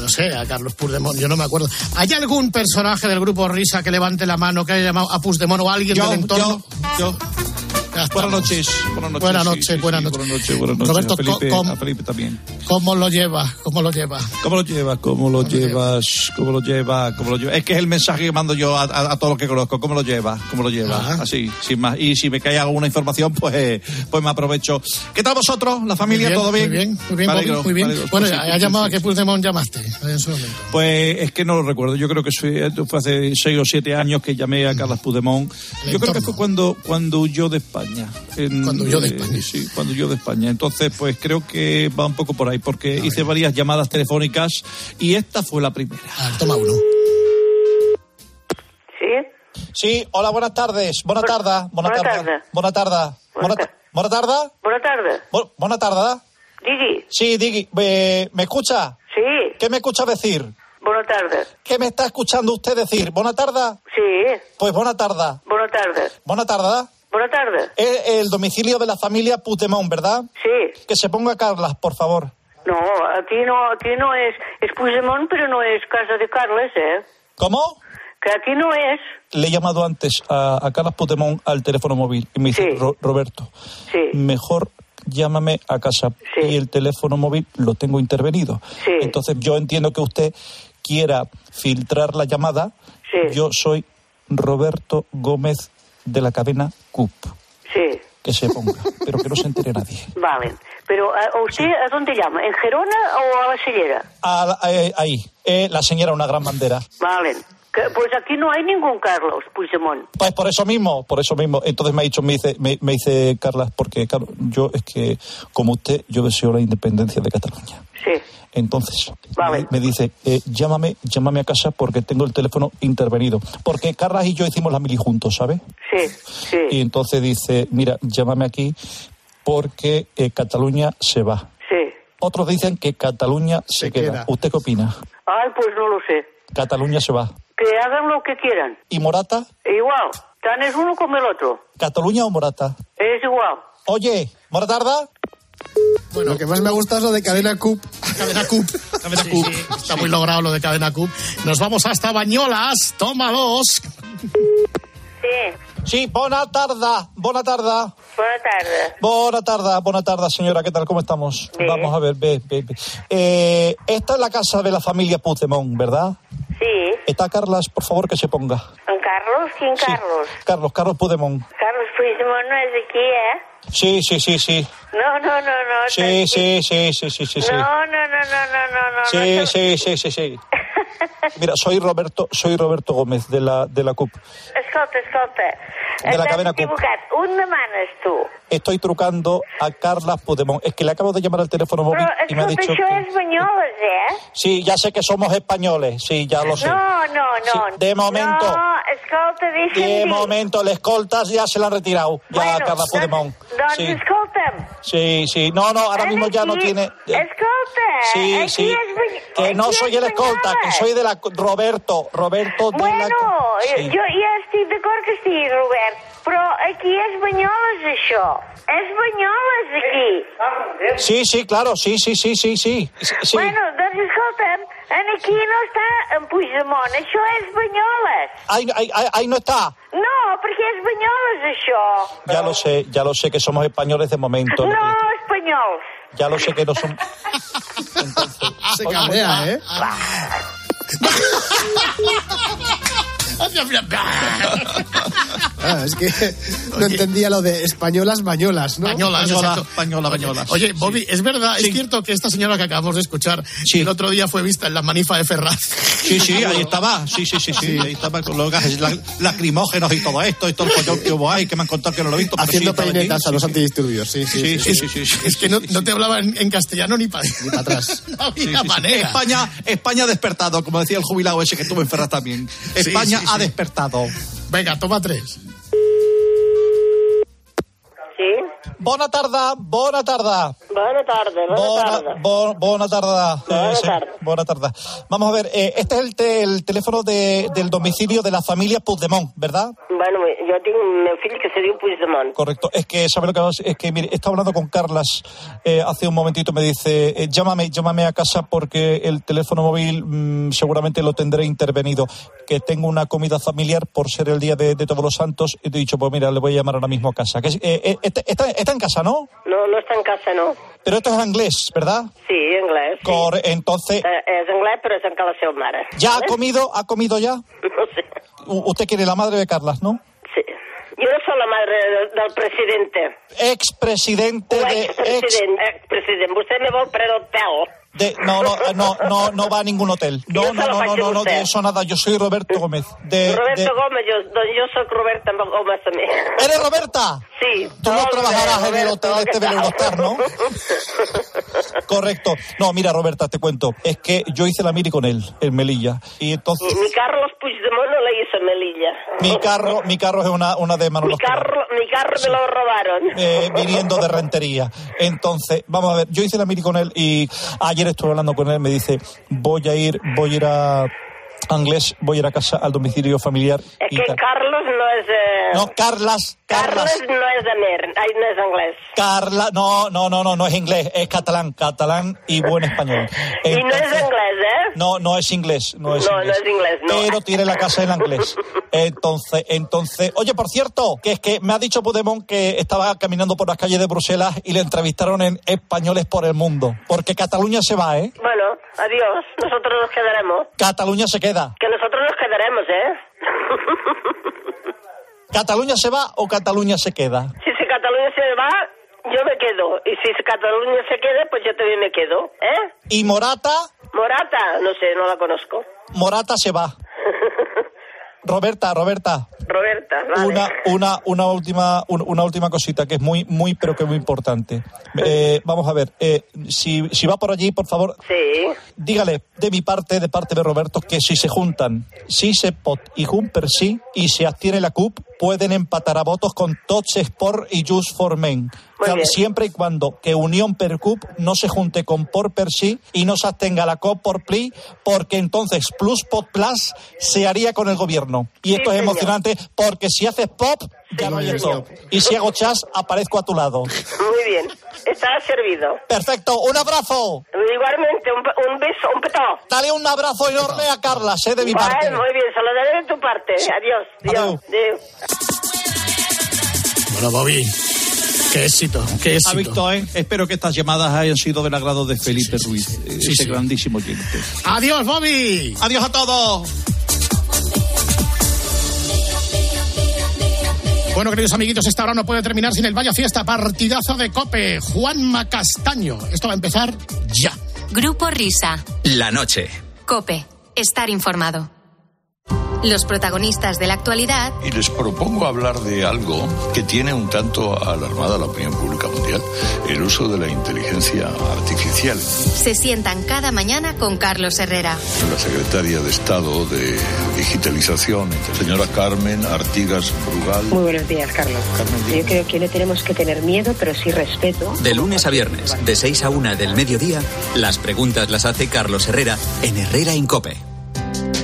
No sé, a Carlos Puigdemont, yo no me acuerdo. ¿Hay algún personaje del grupo Risa que levante la mano, que haya llamado a Puigdemont o a alguien Yo, del entorno? yo, estamos. Buenas noches. Buenas noches. Buenas noches, sí, sí, buenas noches. Buenas noches, buenas noches. Roberto, a, Felipe, ¿cómo- a Felipe también. ¿Cómo lo lleva? ¿Cómo lo lleva? ¿Cómo lo llevas? ¿Cómo lo llevas? ¿Cómo lo llevas? ¿Cómo lo llevas? Es que es el mensaje que mando yo a, a- a todos los que conozco. ¿Cómo lo llevas? ¿Cómo lo llevas? Así, sin más. Y si me cae alguna información, pues, eh, pues me aprovecho. ¿Qué tal vosotros? ¿La familia? ¿Todo bien? Muy bien, muy bien, Bobby, muy bien. Bueno, Pues sí, ¿ha sí, llamado a qué llamaste en su momento? Pues es que no lo recuerdo. Yo creo que fue, fue hace seis o siete años que llamé a Carlos Puigdemont. El Yo creo que fue cuando, cuando huyó de España. En- Cuando huyó de eh, España. Sí, cuando huyó de España. Entonces, pues creo que va un poco por ahí, porque hice varias llamadas telefónicas y esta fue la primera. A ver, toma uno. Sí, Sí, hola, buenas tardes. Buenas tardes. Buenas Buenas tardes. tardes. Buenas tardes. Buenas ta- Buenas tardes. buenas tardes. Bu- Buenas tardes. Digui, Sí, Digui, ¿me, ¿me escucha? sí, ¿Qué me escucha decir? buenas tardes. ¿Qué me está escuchando usted decir? ¿Buena tarde? Sí, Pues buena tarde. buenas tardes. Buena tarde. Buenas tardes. Es el domicilio de la familia Putemón, ¿verdad? Sí. Que se ponga Carlas, por favor. No, aquí no, aquí no es, es Puigdemont, pero no es casa de Carles, ¿eh? ¿Cómo? Que aquí no es. Le he llamado antes a, a Carlas Putemón al teléfono móvil y me dice, Sí. "Ro- Roberto, Sí. mejor llámame a casa y el teléfono móvil lo tengo intervenido. Sí. Entonces yo entiendo que usted quiera filtrar la llamada. Sí. Yo soy Roberto Gómez de la cadena CUP. Sí, Que se ponga, pero que no se entere nadie. [LAUGHS] vale. Pero, ¿a, a usted a dónde llama? ¿En Gerona o a la Sillera? A la- eh, ahí, eh, la señora una gran bandera. Vale. Pues aquí no hay ningún Carlos Puigdemont. Pues por eso mismo, por eso mismo. Entonces me ha dicho, me dice, me, me dice Carlas, porque claro, yo es que, como usted, yo deseo la independencia de Cataluña. Sí, Entonces, Vale. me, me dice, eh, llámame, llámame a casa porque tengo el teléfono intervenido. Porque Carlas y yo hicimos la mili juntos, ¿sabe? sí, sí, Y entonces dice, mira, llámame aquí porque eh, Cataluña se va. sí. Otros dicen que Cataluña se, queda. queda. ¿Usted qué opina? Ay, pues no lo sé. Cataluña se va. Que hagan lo que quieran. ¿Y Morata? Igual. Tan es uno como el otro. ¿Cataluña o Morata? Es igual. Oye, ¿Moratarda? Bueno, lo que más me gusta es lo de Cadena Cup. Cadena Cup. [LAUGHS] Cadena Cup. Está muy logrado lo de Cadena Cup. Nos vamos hasta Bañolas. Toma dos. Sí. Sí, bona tarda, bona tarda. Buenas tardes. Bona tarda, bona tarda, señora. ¿Qué tal? ¿Cómo estamos? Bien. Vamos a ver, ve, ve, ve. Eh, esta es la casa de la familia Puigdemont, ¿verdad? Sí. Está Carlas, por favor, que se ponga. ¿Carlos? ¿Quién Carlos? Carlos, Carlos Puigdemont. Carlos Puigdemont no es de aquí, ¿eh? Sí, sí, sí, sí. No, no, no, no. Sí, sí, sí, sí, sí, sí, sí. No, no, no, no, no, no, no. Sí, no, sí, sí, sí, sí. Mira, soy Roberto, soy Roberto Gómez de la de la CUP. Escolta, escolta. De la Estàs cadena Cup. Un demanes tu. Estoy trucando a Carlas Puigdemont. Es que le acabo de llamar al teléfono móvil Però, y me ha escolta, dicho això que... és Banyoles, eh? Sí, ya sé que somos españoles, sí, ya lo sé. No, no, no. Sí, de momento. No, escolta, De momento, el escoltas ya se lo han retirado. Ya Bueno, Carlas Puigdemont. Doncs Sí. Sí, sí. No, no, ahora mismo ya no tiene... Escolta, Sí, sí. Que no soy el escolta, que soy de la... Roberto, Roberto de la... Bueno, Sí. jo ja estic d'acord que estigui Robert, però aquí Banyoles, això. És Banyoles, aquí. Sí, sí, claro, sí, sí, sí, sí, sí. sí. Bueno, doncs escolta'm, en aquí no està en Puigdemont, això és Banyoles. Ahí, ahí, ahí- ahí no está. No, perquè és Banyoles, això. Ya lo sé, ya lo sé que somos españoles de momento. No, espanyols. Ya lo sé que no son... Se cabrea, ¿eh? [LAUGHS] [LAUGHS] Ah, es que no entendía lo de españolas, bañolas, ¿no? Bañolas, Española, exacto. española, bañolas. Oye, Bobby, es verdad, es cierto que esta señora que acabamos de escuchar el otro día fue vista en la manifa de Ferraz. Sí, sí, ahí estaba. Sí, sí, sí, sí. Ahí estaba con los gases la- lacrimógenos y todo esto, y todo el follón que hubo ahí, que me han contado que no lo he visto. sí Haciendo allí. peinetas a los antidisturbios, sí, sí. Sí, sí, sí, sí, sí. Es que no, no te hablaba en, en castellano ni para atrás. [LAUGHS] No había Sí, sí, sí. manera. España, España despertado, como decía el jubilado ese que estuvo en Ferraz también. España sí, ha despertado. Venga, toma tres. Sí? Bona tarda, bona tarda. Bona tarda, bona, Bona, tarda. bo- bona tarda. Bona Eh, sí, tarda. Bona tarda. Vamos a ver, eh, este es el, te- el teléfono de- del domicilio de la familia Puigdemont, ¿verdad? Bueno, jo tinc un meu fill que se diu Puigdemont. Correcto. Es que, ¿sabe lo que? Es que, mire, estaba hablando con Carlas eh, hace un momentito, me dice, eh, llámame, llámame a casa porque el teléfono móvil mm, seguramente lo tendré intervenido, que tengo una comida familiar por ser el día de, de Todos los Santos, y te he dicho, pues mira, le voy a llamar ahora mismo a casa. Que, es- eh, está, está- está en casa, ¿no? No, no està en casa, no. Pero esto es inglés, ¿verdad? Sí, anglès. Sí. Corre- entonces, Eh, és anglès, però és en casa mare. ¿ya ha comido? ¿Ha comido ya? [LAUGHS] No sé. U- usted quiere la madre de Carlas, ¿no? Jo no soc la madre del, del presidente. Expresidente de... Ex, expresident. Expresident. Vostè me vol prendre el pèl. de no, no, no, no, no va a ningún hotel. No, Yo no, no, no, no, no, de eso nada. Yo soy Roberto Gómez. De, Roberto de- Gómez, doncs jo soc Roberta Gómez també. ¿Eres Roberta? Sí. Tú no trabajarás en el Roberto, hotel este ¿qué del tal? Eurostar, ¿no? [LAUGHS] Correcto. No, mira, Roberta, te cuento. Es que yo hice la miri con él, en Melilla. Y entonces, Mi Carlos Puigdemont no la hizo en Melilla. Mi [LAUGHS] carro, mi carro es una, una de Manolo Mi carro, mi carro me lo robaron. eh, viniendo de rentería. Entonces, vamos a ver, yo hice la miri con él y ayer estuve hablando con él, me dice, voy a ir, voy a ir a Anglés, voy a ir a casa al domicilio familiar. Es y que tal. Carlos no es... eh, No, Carlas, Carlos Carlas. no es de Mer, ay, no es inglés. Carla, no, no, no, no, no es inglés, es catalán, catalán y buen español. [LAUGHS] y no es inglés, ¿eh? No, no es inglés, no es No, no inglés. es inglés, no. Pero tiene la casa en inglés. [LAUGHS] Entonces, entonces, oye, por cierto, que es que me ha dicho Podemón que estaba caminando por las calles de Bruselas y le entrevistaron en Españoles por el Mundo. Porque Cataluña se va, ¿eh? Bueno, adiós, nosotros nos quedaremos. Cataluña se queda. Que nosotros nos quedaremos, ¿eh? ¿Cataluña se va o Cataluña se queda? si si Cataluña se va, yo me quedo. Y si Cataluña se queda, pues yo también me quedo, ¿eh? Y Morata, Morata, no sé, no la conozco. Morata se va. [LAUGHS] Roberta, Roberta, Roberta, vale. Una, una, una última, un- una última cosita que es muy, muy, pero que muy importante. Eh, vamos a ver, eh, si, si va por allí, por favor, Sí. dígale de mi parte, de parte de Roberto, que si se juntan, si se pot y Jumper sí, y se abstiene la CUP, pueden empatar a votos con Tots Sport y Just for Men. Siempre y cuando que Unión per CUP no se junte con Por per sí y no se abstenga la COP por PLI, porque entonces Plus Pot Plus se haría con el gobierno. Y esto es señor. emocionante porque si haces pop, ya no hay. Y si hago chas, aparezco a tu lado. Muy bien. Está servido. Perfecto, un abrazo. Igualmente, un, un beso, un petón. Dale un abrazo enorme a Carla, sé de mi Vale, parte. muy bien, se lo daré de tu parte. Adiós. Adiós. Adiós. Bueno, Bobby, qué éxito, qué éxito. ¿eh? Ah, Víctor, Espero que estas llamadas hayan sido del agrado de Felipe Ruiz, eh, ese sí. grandísimo oyente. Adiós, Bobby. Adiós a todos. Bueno, queridos amiguitos, esta hora no puede terminar sin el Vaya Fiesta. Partidazo de Cope. Juanma Castaño. Esto va a empezar ya. Grupo Risa. La noche. Cope. Estar informado. Los protagonistas de la actualidad Y les propongo hablar de algo que tiene un tanto alarmada la opinión pública mundial, el uso de la inteligencia artificial. se sientan cada mañana con Carlos Herrera. La secretaria de Estado de Digitalización, señora Carmen Artigas Brugal. Muy buenos días, Carlos. Yo creo que no tenemos que tener miedo, pero sí respeto. De lunes a viernes, de 6 a 1 del mediodía, las preguntas las hace Carlos Herrera en Herrera Incope.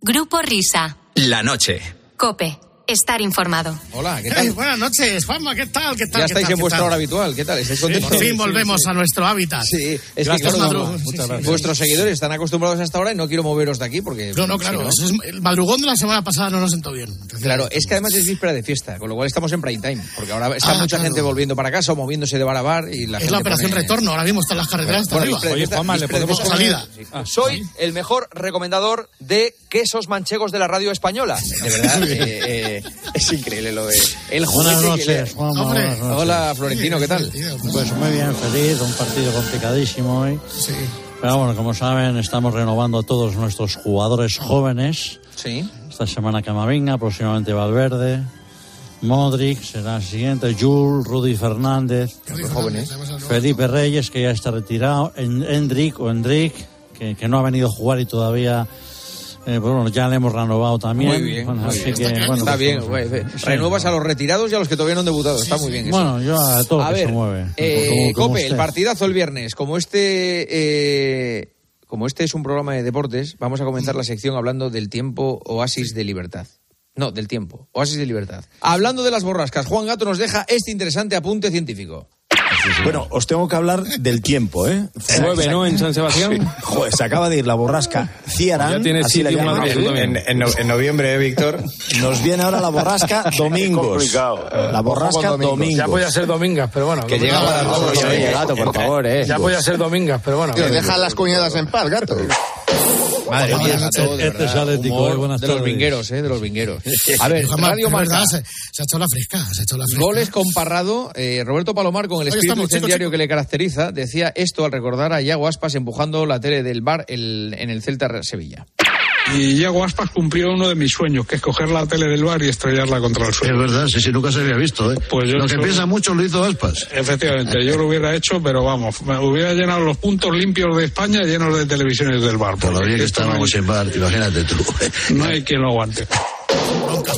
Grupo Risa. La noche. Cope. Estar informado. Hola, ¿qué Eh, tal? buenas noches, Juanma, ¿qué tal? ¿Qué tal? Ya ¿Qué estáis tal? en ¿Qué vuestra tal? hora habitual, ¿qué tal? ¿Estáis Sí, contentos? por fin volvemos a nuestro hábitat. Sí, es Gracias, que claro, vuestros seguidores están acostumbrados a esta hora y no quiero moveros de aquí porque... No, no, si claro. eso es- el madrugón de la semana pasada no nos sentó bien. Claro, es que además es víspera de fiesta, con lo cual estamos en prime time, porque ahora está Ah, mucha claro. gente volviendo para casa o moviéndose de bar a bar y la Es gente la operación pone- retorno. Ahora mismo están las carreteras hasta Bueno, arriba. fiesta, víspera de podemos salida. Ah, Soy el mejor recomendador de quesos manchegos de la radio española. De verdad, eh, es increíble lo de... El Buenas noches, Hombre, buenas noches. Hola, Florentino, ¿qué tal? Pues muy bien, feliz, un partido complicadísimo hoy. Pero bueno, como saben, estamos renovando a todos nuestros jugadores jóvenes. Sí. Esta semana Camavinga, próximamente Valverde, Modric, será el siguiente, Jules, Rudy Fernández, jóvenes. Felipe Reyes, que ya está retirado, En- Endrick o Endrick, que, que no ha venido a jugar y todavía... eh, pues bueno, ya le hemos renovado también. Muy bien, Bueno, muy así bien. que, está, pues, bien, sí. Renuevas a los retirados y a los que todavía no han debutado. está muy bien eso. Bueno, yo a todo A que ver, se mueve. eh, como- como Cope, el partidazo el viernes. Como este, eh, como este es un programa de deportes, vamos a comenzar la sección hablando del tiempo oasis de libertad. No, del tiempo, oasis de libertad. Hablando de las borrascas, Juan Gato nos deja este interesante apunte científico. Bueno, os tengo que hablar del tiempo, ¿eh? Llueve, ¿no? En San Sebastián. Sí. Joder, se acaba de ir la borrasca Ciarán. Ya tienes así la llaman. en, en- en noviembre, ¿eh, Víctor? Nos viene ahora la borrasca [LAUGHS] Domingos. complicado. La borrasca Domingos. Ya podía ser Domingas, pero bueno. Que llega para todos los Oye, días. gato, por favor, eh. Ya podía ser Domingas, pero bueno. Deja las cuñadas en paz, gato. Madre mía, este- este es atlético, eh, buenas de los vingueros, eh, de los vingueros. A ver, Radio Marca. se, ha echado la fresca, se ha echado la fresca. Goles con Parrado, eh, Roberto Palomar, con el espíritu incendiario que le caracteriza, decía esto al recordar a Iago Aspas empujando la tele del bar en el Celta Sevilla. Y Iago Aspas cumplió uno de mis sueños, que es coger la tele del bar y estrellarla contra el suelo. Es verdad, sí, sí, nunca se había visto, ¿eh? Pues yo Lo que piensa mucho lo hizo Aspas. Efectivamente, yo lo hubiera hecho, pero vamos, me hubiera llenado los puntos limpios de España llenos de televisiones del bar. Todavía que esto no hay- estábamos en bar, imagínate tú. No hay quien lo aguante.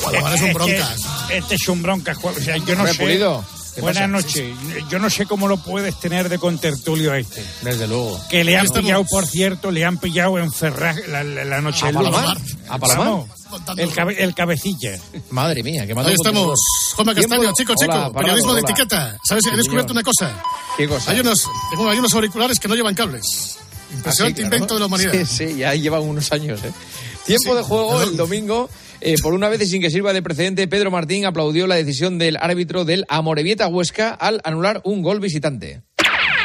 Palomar es un broncas. Este, este es un broncas. Juan. O sea, yo no sé. Pulido, ¿qué Buenas noches. Yo no sé cómo lo puedes tener de contertulio a este. Desde luego. Que le han Estamos- pillado, por cierto, le han pillado en Ferraz la, la- la noche ¿A del. Palomar? ¿A Palomar? El, cabe- el cabecilla. Madre mía, qué Ahí estamos. Juanma Castaño, chico, chico. Hola, periodismo de hola. etiqueta. ¿Sabes? He descubierto una cosa. ¿Qué cosa? Hay unos, tengo, hay unos auriculares que no llevan cables. Impresionante Ah, sí, claro. invento de la humanidad. Sí, sí, ya llevan unos años. ¿eh? Tiempo Sí, de juego perdón. el domingo Eh, por una vez y sin que sirva de precedente, Pedro Martín aplaudió la decisión del árbitro del Amorebieta Huesca al anular un gol visitante.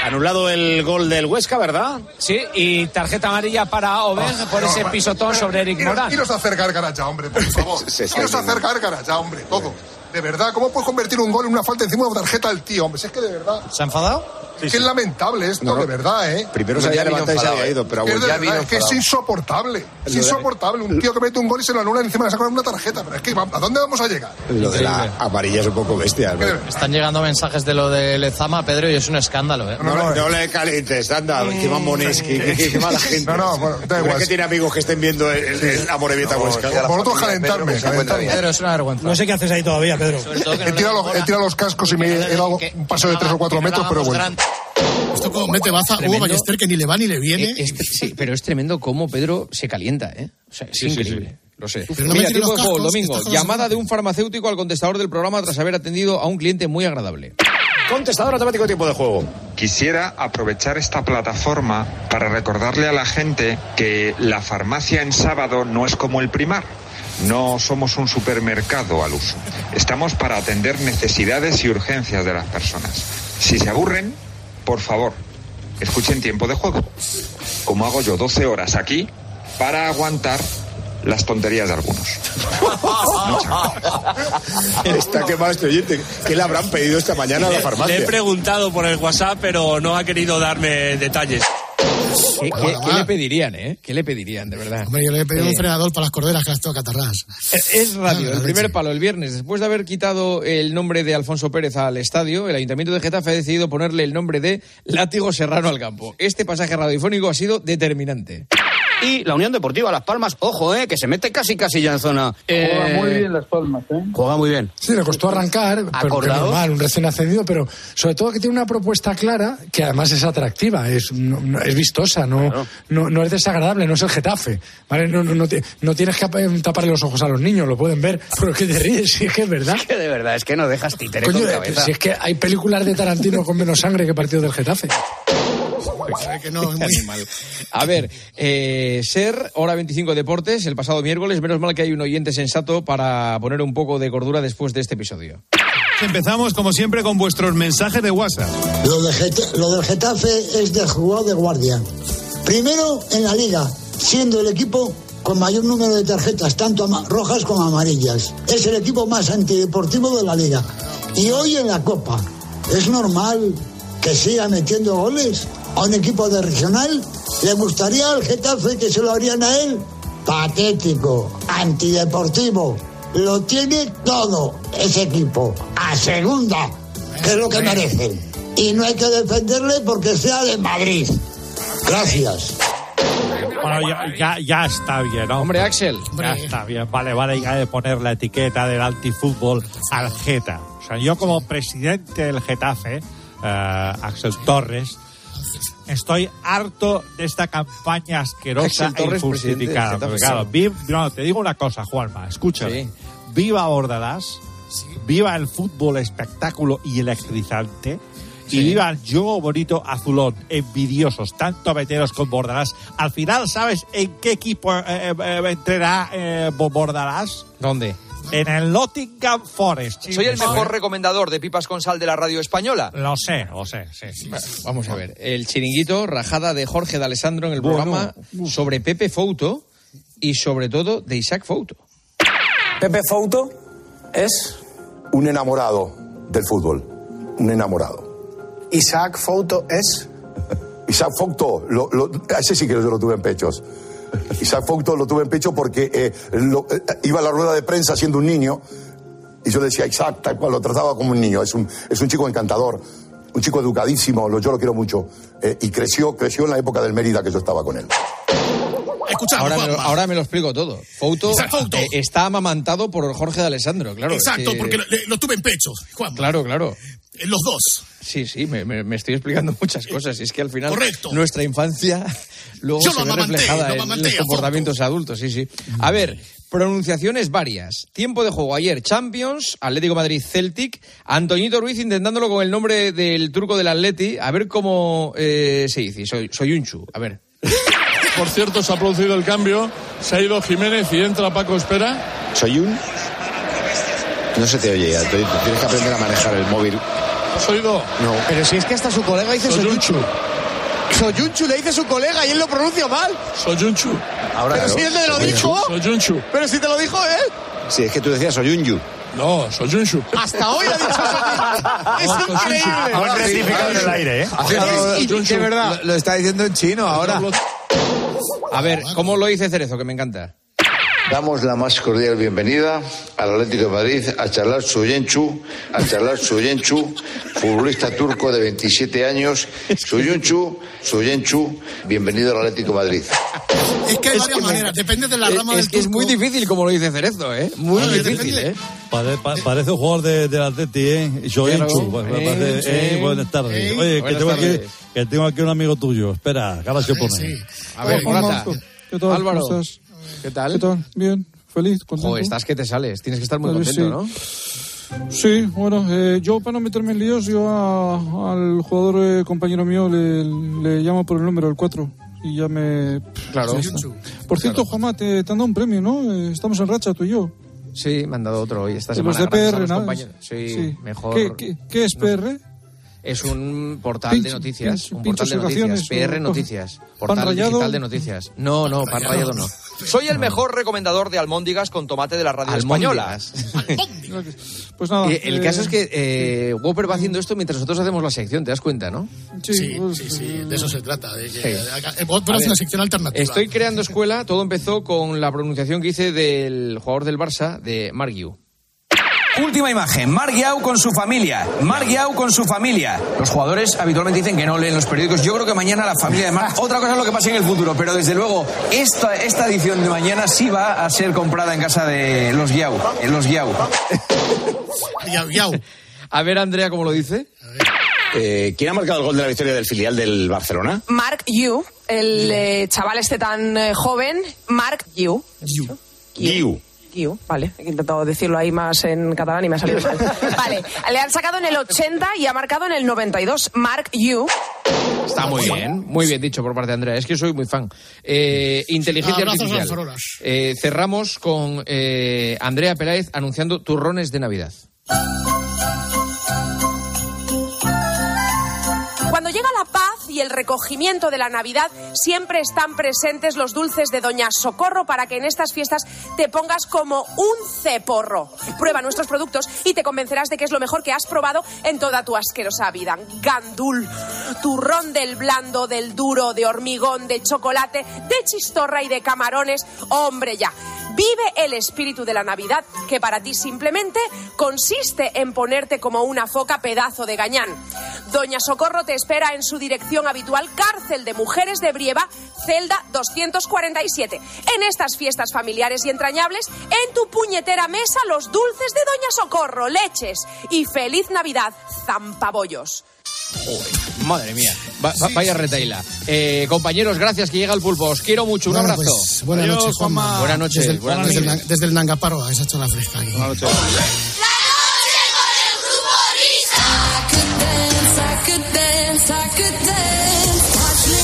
Anulado el gol del Huesca, ¿verdad? Sí, y tarjeta amarilla para Oben por ese pisotón sobre Eric Morán. Iros a hacer ya, hombre, por [LAUGHS] favor. Iros a hacer ya, hombre, todo. De verdad, ¿cómo puedes convertir un gol en una falta encima de una tarjeta del tío, hombre? Si es que de verdad... ¿Se ha enfadado? Es que es lamentable esto, de verdad, ¿eh? Primero se había levantado y se había ido, pero es, de ya verdad, vino es que es insoportable. Es insoportable. Un tío que mete un gol y se lo anula y encima le saca una tarjeta. Pero es que, ¿a dónde vamos a llegar? Lo de la amarilla es un poco bestia. ¿no? Están llegando mensajes de lo de Lezama, Pedro, y es un escándalo, ¿eh? No, no, no le calientes, anda, qué mamones, qué, qué, qué mala gente. No, no, bueno, da ¿Verdad igual. que tiene amigos que estén viendo el, el, el Amorebieta Huesca? Por otro, calentarme. calentarme. Pedro, es una vergüenza. No sé qué haces ahí todavía, Pedro. He tirado, los, he tirado los cascos y me he dado un paso de 3 o 4 metros, pero bueno. Esto como mete baza Hugo Tremendo. Ballester que ni le va ni le viene. Es- sí, pero es tremendo cómo Pedro se calienta, ¿eh? O sea, es Sí, sí, increíble. Lo sé. Pero no Mira, de juego, domingo. Llamada de un farmacéutico al contestador del programa tras haber atendido a un cliente muy agradable. Contestador automático tiempo de juego. Quisiera aprovechar esta plataforma para recordarle a la gente que la farmacia en sábado no es como el primar. No somos un supermercado al uso. Estamos para atender necesidades y urgencias de las personas. Si se aburren, por favor, escuchen tiempo de juego. Como hago yo 12 horas aquí para aguantar las tonterías de algunos. [LAUGHS] Está quemado este oyente. ¿Qué le habrán pedido esta mañana a la farmacia? Le he preguntado por el WhatsApp, pero no ha querido darme detalles. ¿Qué, qué- qué le pedirían, eh? ¿Qué le pedirían, de verdad? Hombre, yo le he pedido Eh, un frenador para las corderas que las tengo catarras. Es- Es radio, Ah, el primer palo el viernes. Después de haber quitado el nombre de Alfonso Pérez al estadio, el Ayuntamiento de Getafe ha decidido ponerle el nombre de Látigo Serrano al campo. Este pasaje radiofónico ha sido determinante. Y la Unión Deportiva Las Palmas, ojo, eh, que se mete casi casi ya en zona. Juega Eh, muy bien Las Palmas, ¿eh? Juega muy bien. Sí, le costó arrancar, pero normal, un recién ascendido, pero sobre todo que tiene una propuesta clara que además es atractiva, es, no- no- es vistosa, no, no, no es desagradable, no es el Getafe. ¿vale? No, no, no, te- no tienes que ap- taparle los ojos a los niños, lo pueden ver. Pero que te ríes, si es que es verdad. [LAUGHS] Que de verdad, es que no dejas títere Coño, con cabeza. si es que hay películas de Tarantino con menos sangre que partido del Getafe. Que no, es muy- animal. [LAUGHS] A ver, eh, Ser, hora 25 Deportes, el pasado miércoles. Menos mal que hay un oyente sensato para poner un poco de cordura después de este episodio. Empezamos, como siempre, con vuestros mensajes de WhatsApp. Lo, de lo del Getafe es de jugador de guardia. Primero en la liga, siendo el equipo con mayor número de tarjetas, tanto rojas como amarillas. Es el equipo más antideportivo de la liga. Y hoy en la Copa, ¿es normal que siga metiendo goles a un equipo de regional? ¿Le gustaría al Getafe que se lo harían a él? Patético, antideportivo. Lo tiene todo ese equipo. A segunda, que es lo que merecen. Y no hay que defenderle porque sea de Madrid. Gracias. Bueno, ya, ya, ya está bien, ¿no? Hombre, Axel. Ya está bien. Vale, vale, ya de poner la etiqueta del antifútbol al Geta. O sea, yo como presidente del Getafe, eh, Axel Torres, estoy harto de esta campaña asquerosa Axel e injustificada. Claro, sí. no, te digo una cosa, Juanma, escúchame. Viva Bordalás, viva el fútbol espectáculo y electrizante. Y viva el juego bonito azulón, envidiosos, tanto meteros con Bordalás. Al final, ¿sabes en qué equipo eh, eh, entrará eh, Bordalás? ¿Dónde? En el Nottingham Forest. Soy el mejor recomendador de pipas con sal de la radio española. Lo sé, lo sé, sí. Vamos a ver. El chiringuito, rajada de Jorge de Alessandro en el programa sobre Pepe Fouto y sobre todo de Isaac Fouto. Pepe Fouto es un enamorado del fútbol, un enamorado. Isaac Fouto es. [LAUGHS] Isaac Fouto, lo, ese sí que yo lo tuve en pechos. Isaac Fouto lo tuve en pecho porque eh, eh, iba a la rueda de prensa siendo un niño y yo le decía Isaac, tal lo trataba como un niño. Es un, es un chico encantador, un chico educadísimo, lo- yo lo quiero mucho. Eh, y creció, creció en la época del Mérida que yo estaba con él. Ahora me, lo, ahora me lo explico todo. Fouto, eh, está amamantado por Jorge de Alessandro, claro. Exacto, que- porque lo, tuve en pecho, Juan. Claro, claro. En los dos. Sí, sí, me, me- me estoy explicando [LAUGHS] muchas cosas. Y es que al final Correcto. nuestra infancia [LAUGHS] luego Yo se ve amamanté, reflejada lo en los comportamientos adultos, sí, sí. A ver, pronunciaciones varias. Tiempo de juego ayer, Champions, Atlético Madrid Celtic, Antoñito Ruiz intentándolo con el nombre del turco del Atleti, a ver cómo eh, se dice. Soy, soy Unchu, a ver. Por cierto, se ha producido el cambio. Se ha ido Jiménez y entra Paco Espera. Soy un... No se te oye ya, te- tienes que aprender a manejar el móvil. ¿Has oído? No. Pero si es que hasta su colega dice Soyunchu. Soyunchu le dice su colega y él lo pronuncia mal. Soyunchu. Ahora, Pero claro. si él te lo Soyunchu. dijo. Soyunchu. Pero si te lo dijo él. Sí, es que tú decías soy un yu. No, Soyunchu. Hasta hoy ha dicho Soyunchu. [LAUGHS] Es increíble. Ahora rectificado en el aire, ¿eh? De verdad. Lo, lo está diciendo en chino ahora. A ver, ¿cómo lo dice Cerezo? Que me encanta. Damos la más cordial bienvenida al Atlético de Madrid a charlar Suyunchu, a charlar Suyunchu, futbolista turco de 27 años. Suyunchu, Suyunchu, bienvenido al Atlético de Madrid. Es que hay varias maneras, depende de la rama es del que es muy turco. difícil como lo dice Cerezo, ¿eh? Muy difícil, depende. ¿eh? Pare- pa- parece un jugador de, del Atleti, ¿eh? Eh, eh, buenas tardes. Eh, Oye, que tengo, aquí, tardes. que tengo aquí un amigo tuyo. Espera, que ahora se pone. Sí. A ver, Morata. ¿Qué tal? Álvaro. ¿Cómo estás? ¿Qué tal? ¿Qué tal? Bien, feliz, contento. Joder, estás que te sales. Tienes que estar muy contento, sí. ¿no? Sí, bueno, eh, yo para no meterme en líos, yo a- al jugador eh, compañero mío le, le llamo por el número, el 4. Y ya me... Claro. está. Por cierto, Juanma, te, te han dado un premio, ¿no? Eh, estamos en racha, tú y yo. Sí, me han dado otro hoy esta De los semana. de PR, los ¿no? compañeros. Sí, Sí. mejor. ¿Qué, qué, qué es PR? Es un portal de noticias. pincho- un portal de noticias. PR Noticias. ¿Pan Portal rallado? digital de noticias. No, no, pan rayado no. Soy el mejor recomendador de almóndigas con tomate de la radio española. Pues nada. Eh, el eh, caso es que eh, Whopper va haciendo esto mientras nosotros hacemos la sección, ¿te das cuenta, no? Sí, pues, sí, sí, de eso se trata. De que, Sí. eh, una sección alternativa. Estoy creando escuela, todo empezó con la pronunciación que hice del jugador del Barça, de Margiu. Última imagen, Marc Guiau con su familia. Marc Guiau con su familia. Los jugadores habitualmente dicen que no leen los periódicos. Yo creo que mañana la familia de Marc... [LAUGHS] Otra cosa es lo que pase en el futuro, pero desde luego esta, esta edición de mañana sí va a ser comprada en casa de los Guiau. En los Guiau. [LAUGHS] Yau, yau. A ver, Andrea, ¿cómo lo dice? Eh, ¿Quién ha marcado el gol de la victoria del filial del Barcelona? Mark Yu, el eh, chaval este tan eh, joven, Mark Yu. Guiu. Yu, vale, he intentado decirlo ahí más en catalán y me ha salido mal. [LAUGHS] Vale, le han sacado en el 80 y ha marcado en el 92. Mark Yu. Está muy bien, muy bien dicho por parte de Andrea. Es que soy muy fan. Eh, inteligencia Abrazos artificial. Eh, cerramos con eh, Andrea Peláez anunciando turrones de Navidad. Y el recogimiento de la Navidad, siempre están presentes los dulces de Doña Socorro para que en estas fiestas te pongas como un ceporro. Prueba nuestros productos y te convencerás de que es lo mejor que has probado en toda tu asquerosa vida. Gandul, turrón del blando, del duro, de hormigón, de chocolate, de chistorra y de camarones. Hombre, ya. Vive el espíritu de la Navidad, que para ti simplemente consiste en ponerte como una foca pedazo de gañán. Doña Socorro te espera en su dirección habitual, Cárcel de Mujeres de Brieva, celda 247. En estas fiestas familiares y entrañables, en tu puñetera mesa los dulces de Doña Socorro, leches y feliz Navidad, zampabollos. Madre mía, Va- va- vaya retaila. Eh, compañeros, gracias que llega el pulpo. Os quiero mucho. Un Bueno, abrazo. pues, buenas noches, Juanma. Buenas noches. Desde el, buenas desde el noches. Na- desde el Nangaparro, esa hecho la fresca aquí.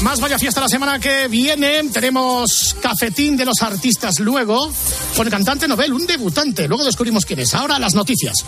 Más vaya fiesta la semana que viene. Tenemos cafetín de los artistas luego. Con el cantante Nobel, un debutante. Luego descubrimos quién es. Ahora las noticias.